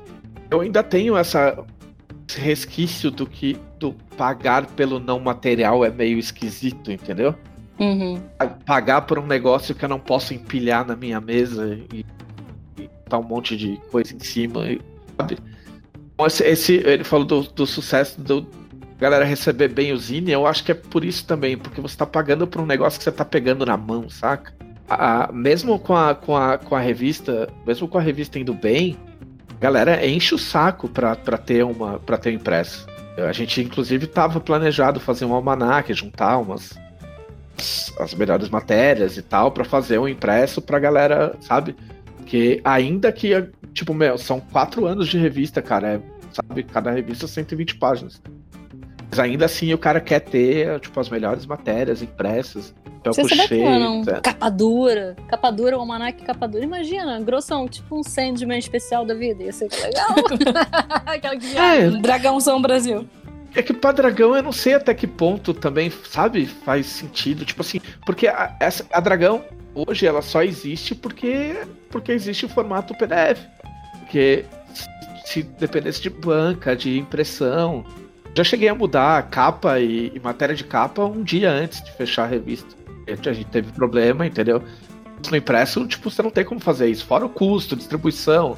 Eu ainda tenho essa esse resquício do que do pagar pelo não material é meio esquisito, entendeu? Uhum. Pagar por um negócio que eu não posso empilhar na minha mesa e, e tá um monte de coisa em cima, sabe? Então, Esse, esse- ele falou do, do sucesso do galera receber bem o Zine, eu acho que é por isso também, porque você tá pagando por um negócio que você tá pegando na mão, saca? A- mesmo com a, com, a, com a revista, mesmo com a revista indo bem, a galera enche o saco pra, pra ter uma para ter impresso. A gente inclusive tava planejado fazer um almanac, juntar umas as, melhores matérias e tal pra fazer um impresso pra galera, sabe? Que ainda que tipo, meu, são quatro anos de revista, cara, é, sabe? Cada revista 120 páginas. Mas ainda assim o cara quer ter, tipo, as melhores matérias impressas. É cheio. Capa dura. Capa dura, o almanac capa dura. Imagina, grossão, tipo um Sandman especial da vida. Ia ser legal. Aquela que É, Dragãozão Brasil. É que pra dragão eu não sei até que ponto também, sabe, faz sentido. Tipo assim, porque a, essa, a dragão hoje ela só existe porque, porque existe o formato PDF. Porque se, se dependesse de banca, de impressão. Já cheguei a mudar a capa e, e matéria de capa um dia antes de fechar a revista. A gente teve problema, entendeu? No impresso, tipo, você não tem como fazer isso. Fora o custo, distribuição,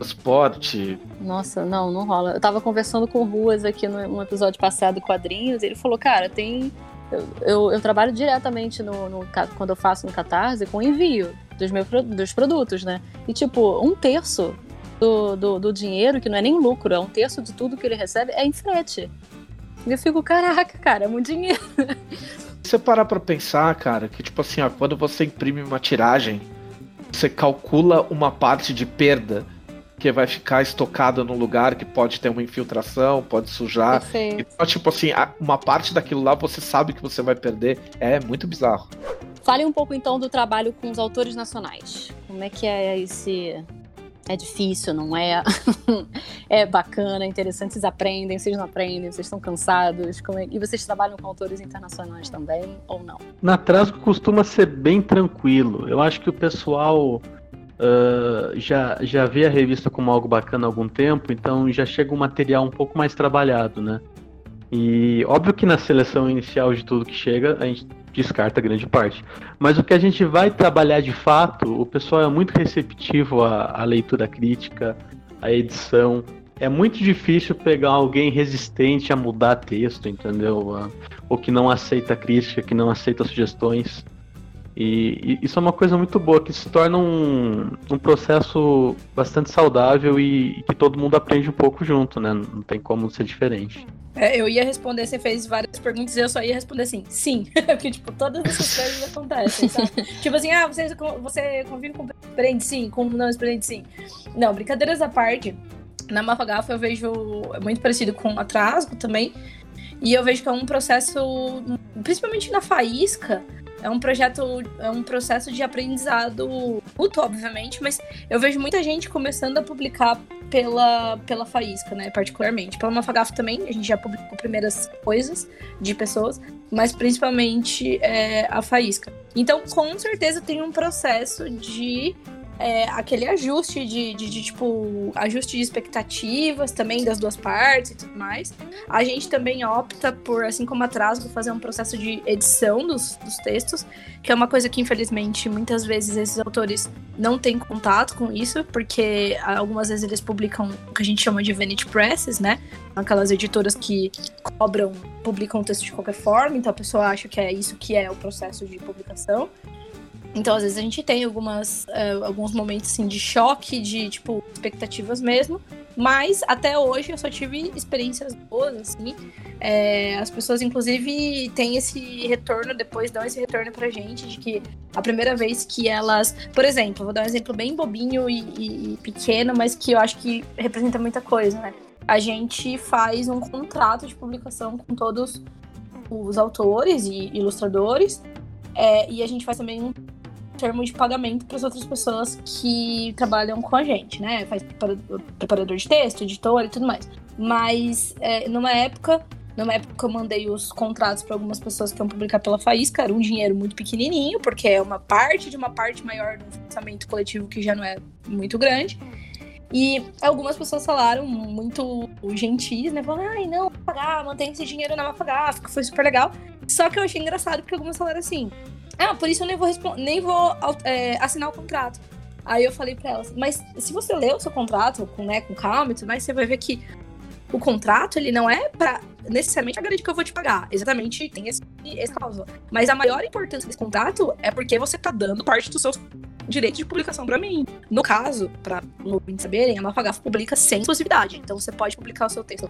transporte. Nossa, não, não rola. Eu tava conversando com o Ruas aqui num episódio passado do Quadrinhos, e ele falou, cara, tem. Eu, eu, eu trabalho diretamente no, no quando eu faço no Catarse com envio dos meus dos produtos, né? E tipo, um terço do, do, do dinheiro, que não é nem lucro, é um terço de tudo que ele recebe, é em frete. E eu fico, caraca, cara, é muito dinheiro. Se você parar pra pensar, cara, que tipo assim, ó, quando você imprime uma tiragem, você calcula uma parte de perda que vai ficar estocada num lugar que pode ter uma infiltração, pode sujar. Então, tipo assim, uma parte daquilo lá você sabe que você vai perder. É muito bizarro. Fale um pouco então do trabalho com os autores nacionais. Como é que é esse. É difícil, não é? é bacana, é interessante, vocês aprendem, vocês não aprendem, vocês estão cansados. Como é- E vocês trabalham com autores internacionais também, ou não? Na Trasgo costuma ser bem tranquilo. Eu acho que o pessoal ah, já, já vê a revista como algo bacana há algum tempo, então já chega um material um pouco mais trabalhado, né? E óbvio que na seleção inicial de tudo que chega, a gente descarta grande parte. Mas o que a gente vai trabalhar de fato, o pessoal é muito receptivo à, à leitura crítica, à edição. É muito difícil pegar alguém resistente a mudar texto, entendeu? Ou que não aceita crítica, que não aceita sugestões. E, e isso é uma coisa muito boa, que se torna um, um processo bastante saudável e, e que todo mundo aprende um pouco junto, né? Não tem como ser diferente. É, eu ia responder, você fez várias perguntas e eu só ia responder assim, sim. Porque, tipo, todas essas coisas acontecem, sabe? tipo assim, ah, você, você convive com experiente, sim, com não experiente, sim. Não, brincadeiras à parte, na Mafagafa eu vejo é muito parecido com a Trasgo também. E eu vejo que é um processo, principalmente na faísca, é um projeto, é um processo de aprendizado mútuo, obviamente, mas eu vejo muita gente começando a publicar pela, pela faísca, né? Particularmente. Pela Mafagaf também, a gente já publicou primeiras coisas de pessoas, mas principalmente é, a faísca. Então, com certeza tem um processo de é, aquele ajuste de, de, de, tipo, ajuste de expectativas também das duas partes e tudo mais. A gente também opta por, assim como a Trasgo, fazer um processo de edição dos, dos textos, que é uma coisa que, infelizmente, muitas vezes esses autores não têm contato com isso, porque algumas vezes eles publicam o que a gente chama de vanity presses, né? Aquelas editoras que cobram, publicam o texto de qualquer forma, então a pessoa acha que é isso que é o processo de publicação. Então, às vezes, a gente tem algumas, uh, alguns momentos assim, de choque, de tipo, expectativas mesmo. Mas até hoje eu só tive experiências boas, assim. É, as pessoas, inclusive, têm esse retorno, depois dão esse retorno pra gente, de que a primeira vez que elas. Por exemplo, vou dar um exemplo bem bobinho e, e, e pequeno, mas que eu acho que representa muita coisa, né? A gente faz um contrato de publicação com todos os autores e ilustradores, é, e a gente faz também um termo de pagamento para as outras pessoas que trabalham com a gente, né? Faz preparador de texto, editor e tudo mais. Mas é, numa época, numa época eu mandei os contratos para algumas pessoas que iam publicar pela Faísca, era um dinheiro muito pequenininho, porque é uma parte de uma parte maior do financiamento coletivo que já não é muito grande. E algumas pessoas falaram muito gentis, né? Falaram, ai, não, pagar, mantém esse dinheiro na Mafagaf, que foi super legal. Só que eu achei engraçado porque algumas falaram assim: ah, por isso eu nem vou, nem vou é, assinar o contrato. Aí eu falei para elas, mas se você ler o seu contrato com, né, com calma e tudo mais, você vai ver que o contrato, ele não é para necessariamente a garantia que eu vou te pagar. Exatamente, tem esse, esse cláusula. Mas a maior importância desse contrato é porque você tá dando parte dos seus direitos de publicação para mim. No caso, para ouvintes saberem, a Mafagaf publica sem exclusividade. Então você pode publicar o seu texto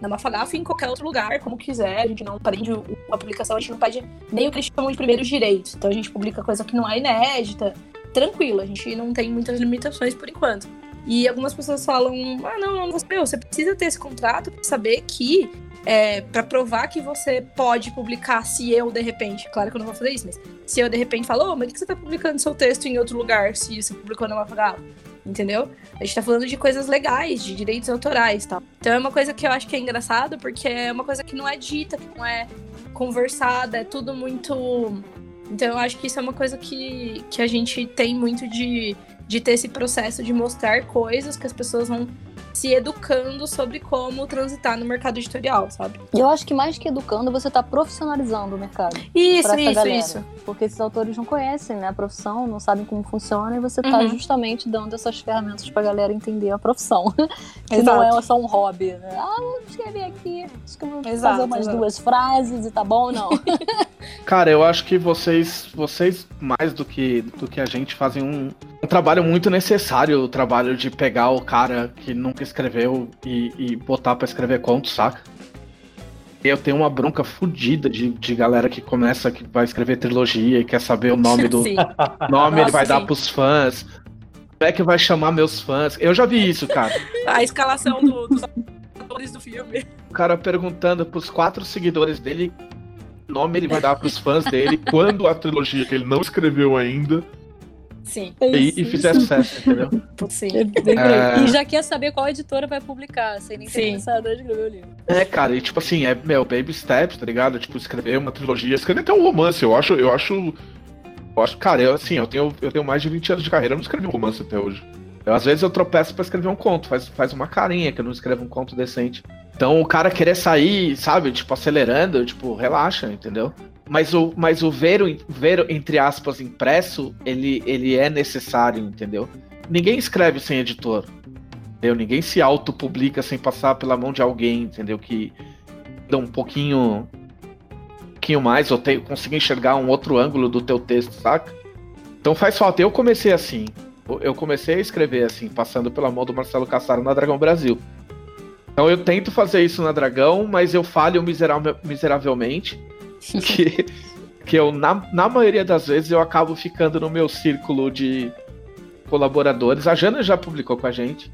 na Mafagaf em qualquer outro lugar, como quiser. A gente não prende a publicação, a gente não pede nem o que eles chamam de primeiros direitos. Então a gente publica coisa que não é inédita. Tranquilo, a gente não tem muitas limitações por enquanto. E algumas pessoas falam: ah, não, não, meu, você precisa ter esse contrato para saber que é, para provar que você pode publicar se eu, de repente, claro que eu não vou fazer isso, mas se eu, de repente, falo, oh, mas por que você tá publicando seu texto em outro lugar se você publicou na Mafagala? Entendeu? A gente tá falando de coisas legais, de direitos autorais e tal. Então é uma coisa que eu acho que é engraçado, porque é uma coisa que não é dita, que não é conversada, é tudo muito. Então eu acho que isso é uma coisa que, que a gente tem muito de, de ter esse processo de mostrar coisas que as pessoas vão se educando sobre como transitar no mercado editorial, sabe? E eu acho que mais que educando, você tá profissionalizando o mercado. Isso, isso, galera. isso. Porque esses autores não conhecem né, a profissão, não sabem como funciona, e você tá uhum. justamente dando essas ferramentas pra galera entender a profissão. que Exato. não é só um hobby, né? Ah, vou escrever aqui, acho que vou Exato, fazer umas duas frases e tá bom, não. Cara, eu acho que vocês, vocês mais do que, do que a gente, fazem um, um trabalho muito necessário, o trabalho de pegar o cara que nunca escreveu e, e botar para escrever contos, saca? Eu tenho uma bronca fodida de, de galera que começa, que vai escrever trilogia e quer saber o nome do. Sim. nome Nossa, ele vai sim. dar pros fãs. Como é que vai chamar meus fãs? Eu já vi isso, cara. A escalação do, dos atores do filme. O cara perguntando pros quatro seguidores dele nome ele vai dar pros fãs dele quando a trilogia que ele não escreveu ainda Sim. E, e fizer sucesso, entendeu? Sim. É... E já quer saber qual editora vai publicar, sem nem ter começado a escrever o livro. É, cara, e tipo assim, é, meu, baby steps, tá ligado? Tipo, escrever uma trilogia, escrever até um romance, eu acho, eu acho. Eu acho, cara, eu assim, eu tenho, eu tenho mais de 20 anos de carreira, eu não escrevi um romance até hoje. Eu, às vezes eu tropeço para escrever um conto, faz, faz uma carinha que eu não escrevo um conto decente. Então o cara querer sair, sabe, tipo, acelerando, tipo, relaxa, entendeu? Mas o, mas o ver, ver, entre aspas, impresso, ele, ele é necessário, entendeu? Ninguém escreve sem editor. Entendeu? Ninguém se autopublica sem passar pela mão de alguém, entendeu? Que dá um pouquinho, um pouquinho mais, ou te, consiga enxergar um outro ângulo do teu texto, saca? Então faz falta. Eu comecei assim. Eu comecei a escrever assim, passando pela mão do Marcelo Cassaro na Dragão Brasil. Então eu tento fazer isso na Dragão, mas eu falho miseravelmente. que, que eu, na, na maioria das vezes, eu acabo ficando no meu círculo de colaboradores. A Jana já publicou com a gente.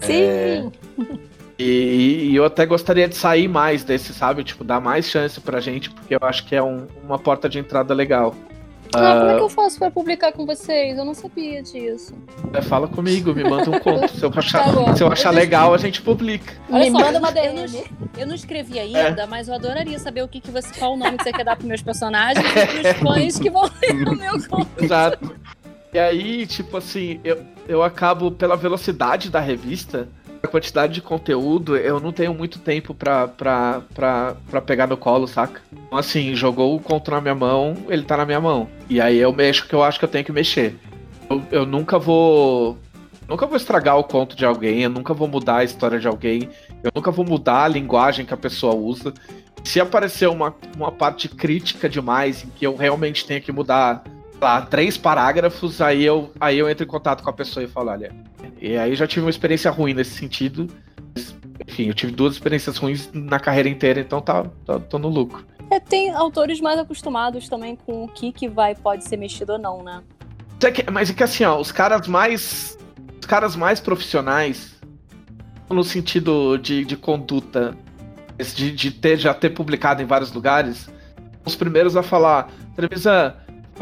Sim! É, e, e, eu até gostaria de sair mais desse, sabe? Tipo, dar mais chance pra gente, porque eu acho que é um, uma porta de entrada legal. Ah, como é que eu faço pra publicar com vocês? Eu não sabia disso. É, fala comigo, me manda um conto. Se eu achar, tá se eu achar legal, a gente publica. me só, manda uma DM. Eu não, eu não escrevi ainda, é. mas eu adoraria saber o que, que você, qual o nome que você quer dar pros meus personagens e pros fãs que vão ler o meu conto. Exato. E aí, tipo assim, eu, eu acabo, pela velocidade da revista, quantidade de conteúdo, eu não tenho muito tempo pra, pra, pra, pra pegar no colo, saca? Então, assim, jogou o conto na minha mão, ele tá na minha mão. E aí eu mexo que eu acho que eu tenho que mexer. Eu, eu nunca vou. Nunca vou estragar o conto de alguém, eu nunca vou mudar a história de alguém, eu nunca vou mudar a linguagem que a pessoa usa. Se aparecer uma, uma parte crítica demais, em que eu realmente tenho que mudar lá, três parágrafos, aí eu, aí eu entro em contato com a pessoa e falo, olha. E aí já tive uma experiência ruim nesse sentido. Enfim, eu tive duas experiências ruins na carreira inteira, então tá, tá tô no lucro. É, tem autores mais acostumados também com o que, que vai, pode ser mexido ou não, né? Mas é que assim, ó, os caras mais. Os caras mais profissionais, no sentido de, de conduta de, de ter, já ter publicado em vários lugares, os primeiros a falar, Trevisan,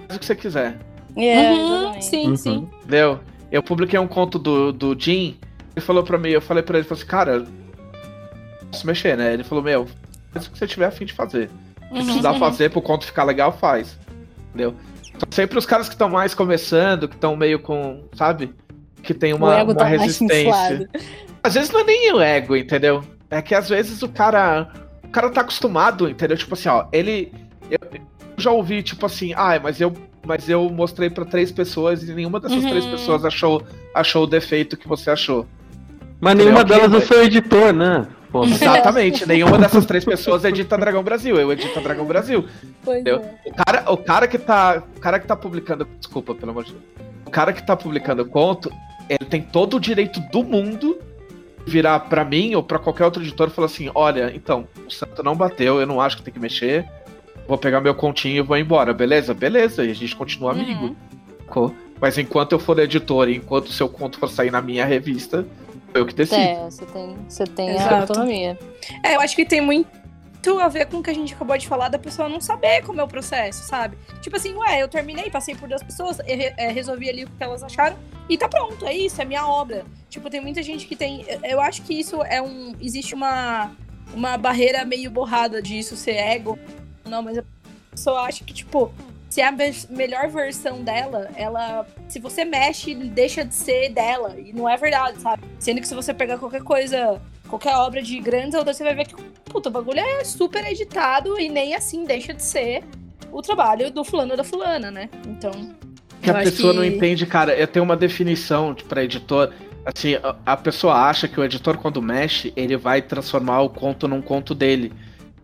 faz o que você quiser. É, Uhum, sim, Uhum. sim. Entendeu? Eu publiquei um conto do, do Jim, ele falou pra mim, eu falei pra ele, falou assim, cara, posso mexer, né? Ele falou, meu, faz o que você tiver a fim de fazer. Se Uhum, precisar uhum. fazer pro conto ficar legal, faz. Entendeu? São sempre os caras que estão mais começando, que estão meio com, sabe? Que tem o uma, ego uma tá resistência. Às vezes não é nem o ego, entendeu? É que às vezes o cara. O cara tá acostumado, entendeu? Tipo assim, ó, ele. Eu já ouvi, tipo assim, ah, mas eu. Mas eu mostrei pra três pessoas e nenhuma dessas Uhum. três pessoas achou, achou o defeito que você achou. Mas nenhuma Entendeu? delas é seu editor, né? Pô, Exatamente, nenhuma dessas três pessoas edita Dragão Brasil. Eu edito Dragão Brasil. Pois Entendeu? é. O cara, o cara que tá. O cara que tá publicando. Desculpa, pelo amor de Deus. O cara que tá publicando conto, ele tem todo o direito do mundo de virar pra mim ou pra qualquer outro editor e falar assim: olha, então, o santo não bateu, eu não acho que tem que mexer. Vou pegar meu continho e vou embora, beleza? Beleza, e a gente continua amigo. Uhum. Mas enquanto eu for editor e enquanto o seu conto for sair na minha revista, eu que decido. É, você tem, você tem a autonomia. É, eu acho que tem muito a ver com o que a gente acabou de falar da pessoa não saber como é o processo, sabe? Tipo assim, ué, eu terminei, passei por duas pessoas, é, resolvi ali o que elas acharam e tá pronto, é isso, é minha obra. Tipo, tem muita gente que tem. eu- Eu acho que isso é um. Existe uma, uma barreira meio borrada disso ser ego. Não, mas a pessoa acha que, tipo, se é a melhor versão dela, ela. Se você mexe, deixa de ser dela. E não é verdade, sabe? Sendo que se você pegar qualquer coisa qualquer obra de grandes autores, você vai ver que, puta, o bagulho é super editado e nem assim deixa de ser o trabalho do fulano ou da fulana, né? Então. que a pessoa que- não entende, cara. Eu tenho uma definição de- pra editor. Assim, a pessoa acha que o editor, quando mexe, ele vai transformar o conto num conto dele.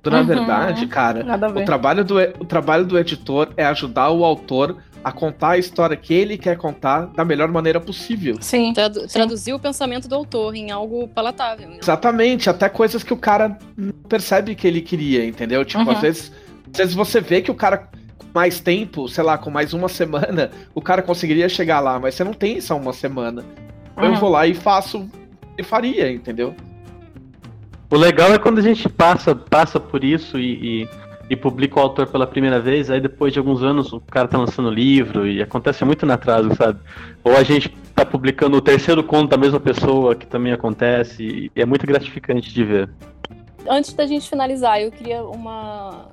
Quando, na Uhum. verdade, cara, o trabalho, do, o trabalho do editor é ajudar o autor a contar a história que ele quer contar da melhor maneira possível. Sim. Tradu- Sim. traduzir o pensamento do autor em algo palatável. né? Exatamente, até coisas que o cara não percebe que ele queria, entendeu? Tipo, Uhum. às vezes. Às vezes você vê que o cara com mais tempo, sei lá, com mais uma semana, o cara conseguiria chegar lá, mas você não tem só uma semana. Eu Uhum. vou lá e faço e faria, entendeu? O legal é quando a gente passa, passa por isso e, e, e publica o autor pela primeira vez, aí depois de alguns anos o cara tá lançando livro e acontece muito na atraso, sabe? Ou a gente tá publicando o terceiro conto da mesma pessoa, que também acontece, e é muito gratificante de ver. Antes da gente finalizar, eu queria uma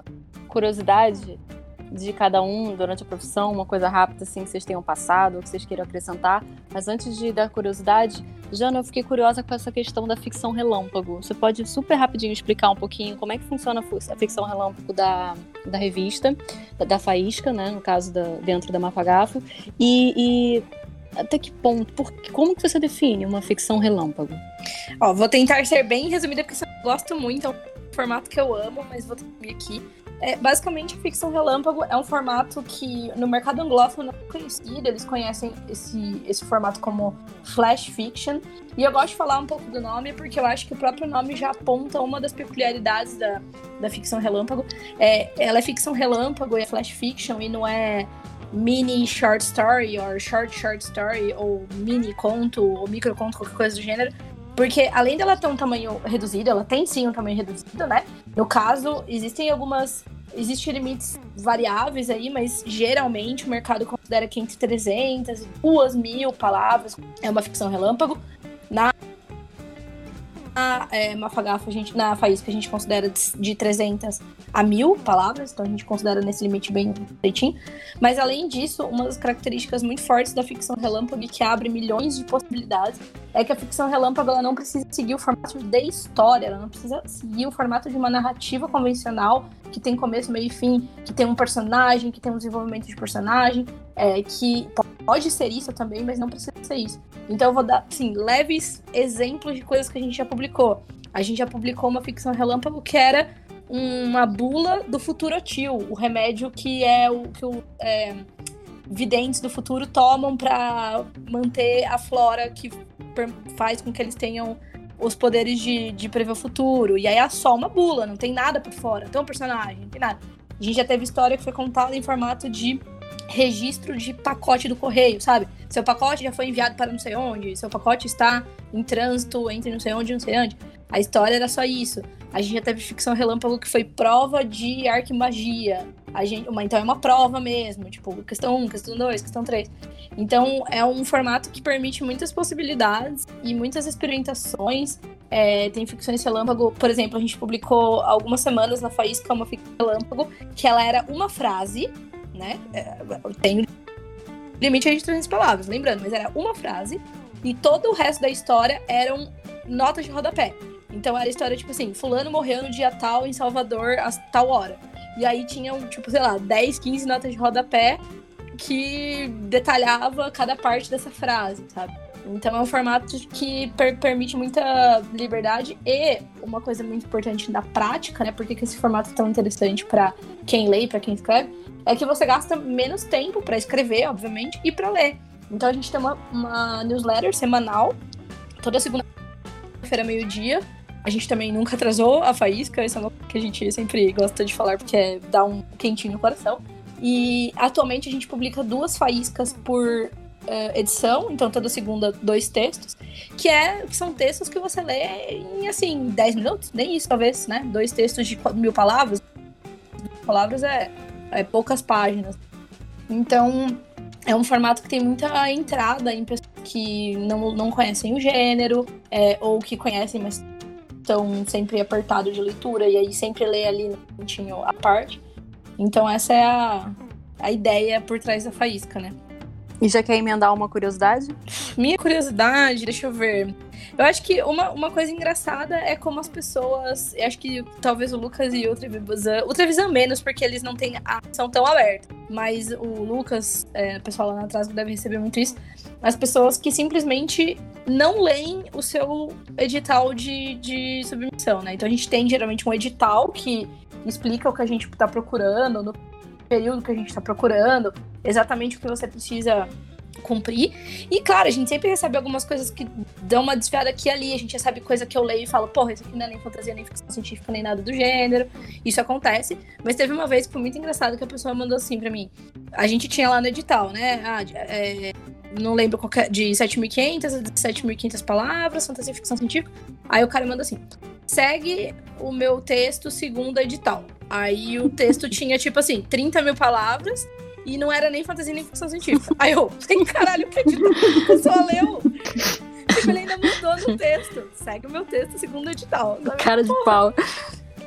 curiosidade de cada um durante a profissão, uma coisa rápida assim que vocês tenham passado ou que vocês queiram acrescentar. Mas antes de dar curiosidade, Jana, eu fiquei curiosa com essa questão da ficção relâmpago. Você pode super rapidinho explicar um pouquinho como é que funciona a ficção relâmpago da, da revista, da, da Faísca, né, no caso da, dentro da Mafagafo, e, e até que ponto, por, como que você define uma ficção relâmpago? Ó, vou tentar ser bem resumida, porque eu gosto muito, é um formato que eu amo, mas vou ter aqui. É, basicamente, a ficção relâmpago é um formato que no mercado anglófono não é conhecido, eles conhecem esse, esse formato como flash fiction. E eu gosto de falar um pouco do nome, porque eu acho que o próprio nome já aponta uma das peculiaridades da, da ficção relâmpago. É, ela é ficção relâmpago e é flash fiction, e não é mini short story, ou short short story, ou mini conto, ou micro conto, qualquer coisa do gênero. Porque além dela ter um tamanho reduzido, ela tem sim um tamanho reduzido, né? No caso, existem algumas. Existem limites variáveis aí, mas geralmente o mercado considera que entre 300 e 2 mil palavras é uma ficção relâmpago. Na, na é, Mafagafo, a gente, na Faísca, a gente considera de- de 300 a mil palavras, então a gente considera nesse limite bem direitinho. Mas além disso, uma das características muito fortes da ficção relâmpago que abre milhões de possibilidades é que a ficção relâmpago ela não precisa seguir o formato de história, ela não precisa seguir o formato de uma narrativa convencional que tem começo, meio e fim, que tem um personagem, que tem um desenvolvimento de personagem, é, que pode ser isso também, mas não precisa ser isso. Então eu vou dar, assim, leves exemplos de coisas que a gente já publicou. A gente já publicou uma ficção relâmpago que era uma bula do futurotil, o remédio que é o que o é, videntes do futuro tomam para manter a flora que faz com que eles tenham os poderes de, de prever o futuro. E aí é só uma bula, não tem nada por fora. Tem um personagem, não tem nada. A gente já teve história que foi contada em formato de registro de pacote do correio, sabe? Seu pacote já foi enviado para não sei onde, seu pacote está em trânsito entre não sei onde e não sei onde. A história era só isso. A gente já teve ficção relâmpago que foi prova de arquimagia. A gente, uma, então é uma prova mesmo, tipo, questão 1, questão 2, questão 3. Então é um formato que permite muitas possibilidades e muitas experimentações. É, tem ficções relâmpago, por exemplo, a gente publicou algumas semanas na Faísca uma ficção relâmpago que ela era uma frase, né? É, tem limite de 300 palavras, lembrando, mas era uma frase e todo o resto da história eram notas de rodapé. Então era história, tipo assim, fulano morreu no dia tal em Salvador a tal hora. E aí tinham, tipo, sei lá, 10, 15 notas de rodapé que detalhava cada parte dessa frase, sabe? Então é um formato que per permite muita liberdade e uma coisa muito importante na prática, né? Porque que esse formato é tão interessante para quem lê e para quem escreve, é que você gasta menos tempo para escrever, obviamente, e para ler. Então a gente tem uma, uma newsletter semanal, toda segunda-feira, meio-dia. A gente também nunca atrasou a faísca, isso é uma coisa que a gente sempre gosta de falar porque é, dá um quentinho no coração. E atualmente a gente publica duas faíscas por uh, edição, então toda segunda dois textos, que, é, são textos que você lê em assim 10 minutos, nem isso talvez, né? Dois textos de mil palavras. Palavras é, é poucas páginas. Então é um formato que tem muita entrada em pessoas que não, não conhecem o gênero, é, ou que conhecem, mas estão sempre apertado de leitura, e aí sempre lê ali no cantinho a parte. Então essa é a, a ideia por trás da faísca, né? E já quer emendar uma curiosidade? Minha curiosidade, deixa eu ver. Eu acho que uma, uma coisa engraçada é como as pessoas. Eu acho que talvez o Lucas e o Trevisan. O Trevisan menos, porque eles não têm a ação tão aberta. Mas o Lucas, é, o pessoal lá atrás deve receber muito isso. As pessoas que simplesmente não leem o seu edital de, de submissão, né? Então a gente tem geralmente um edital que explica o que a gente está procurando, no período que a gente está procurando, exatamente o que você precisa cumprir. E claro, a gente sempre recebe algumas coisas que dão uma desviada aqui e ali. A gente recebe coisa que eu leio e falo, porra, isso aqui não é nem fantasia, nem ficção científica, nem nada do gênero. Isso acontece. Mas teve uma vez que foi muito engraçado que a pessoa mandou assim pra mim. A gente tinha lá no edital, né? Ah, é, não lembro qualquer, de 7.500 a 7.500 palavras, fantasia e ficção científica. Aí o cara manda assim: segue o meu texto segundo edital. Aí o texto tinha, tipo assim, 30 mil palavras e não era nem fantasia nem ficção científica. Aí eu, tem caralho, que? A pessoa leu. Tipo, ele ainda mudou no texto. Segue o meu texto segundo edital. Sabe? Cara de pau.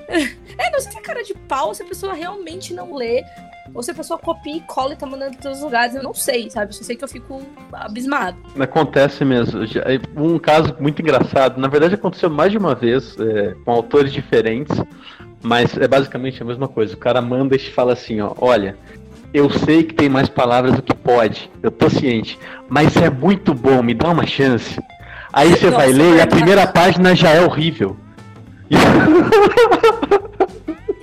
É, não sei se é cara de pau, se a pessoa realmente não lê, ou se a pessoa copia e cola e tá mandando em todos os lugares, eu não sei, sabe? Só sei que eu fico abismado. Acontece mesmo. É um caso muito engraçado. Na verdade, aconteceu mais de uma vez, é, com autores diferentes, mas é basicamente a mesma coisa. O cara manda e fala assim, ó, olha, eu sei que tem mais palavras do que pode, eu tô ciente, mas é muito bom, me dá uma chance. Aí você vai ler e a primeira página já é horrível.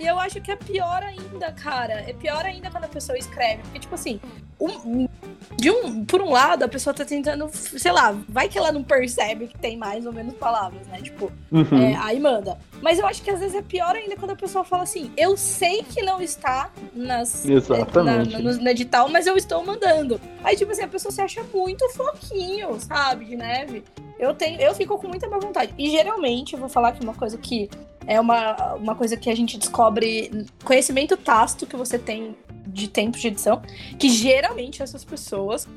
E eu acho que é pior ainda, cara. É pior ainda quando a pessoa escreve. Porque, tipo assim, um, de um, por um lado, a pessoa tá tentando, sei lá, vai que ela não percebe que tem mais ou menos palavras, né? Tipo, uhum. é, aí manda. Mas eu acho que às vezes é pior ainda quando a pessoa fala assim: eu sei que não está nas, Exatamente. Na, no, no edital, mas eu estou mandando. Aí, tipo assim, a pessoa se acha muito foquinho, sabe, de neve. Eu tenho, eu fico com muita má vontade. E geralmente, eu vou falar que uma coisa que é uma, uma coisa que a gente descobre, conhecimento tácito que você tem de tempo de edição, que geralmente essas pessoas,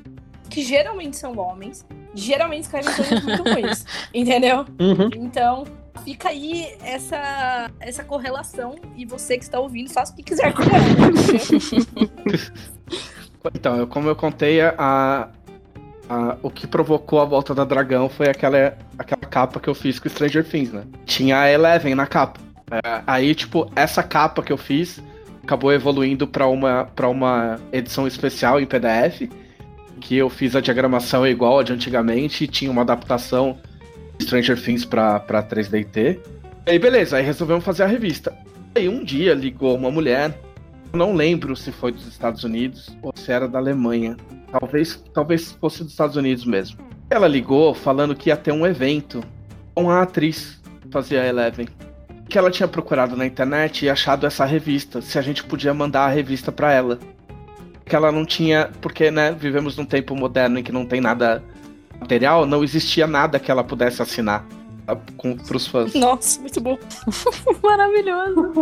que geralmente são homens, geralmente escrevem coisas muito ruins, entendeu? Uhum. Então, fica aí essa, essa correlação e você que está ouvindo, faça o que quiser com ela. então, como eu contei, a, a, o que provocou a volta da Dragão foi aquela, aquela capa que eu fiz com Stranger Things, né? Tinha a Eleven na capa. É, aí, tipo, essa capa que eu fiz acabou evoluindo para uma, pra uma edição especial em PDF, que eu fiz a diagramação igual a de antigamente e tinha uma adaptação Stranger Things pra, pra 3DT. Aí beleza, aí resolvemos fazer a revista. Aí um dia ligou uma mulher, não lembro se foi dos Estados Unidos ou se era da Alemanha. Talvez, talvez fosse dos Estados Unidos mesmo. Ela ligou falando que ia ter um evento com a atriz que fazia a Eleven. Que ela tinha procurado na internet e achado essa revista, se a gente podia mandar a revista para ela. Que ela não tinha, porque né, vivemos num tempo moderno em que não tem nada material, não existia nada que ela pudesse assinar. para os fãs. Nossa, muito bom. Maravilhoso.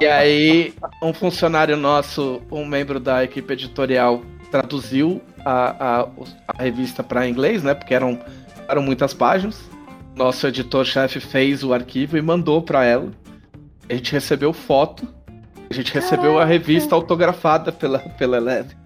E aí, um funcionário nosso, um membro da equipe editorial, traduziu a, a, a revista para inglês, né? Porque eram, eram muitas páginas. Nosso editor-chefe fez o arquivo e mandou para ela. A gente recebeu foto. A gente recebeu a revista autografada pela, pela Eleven.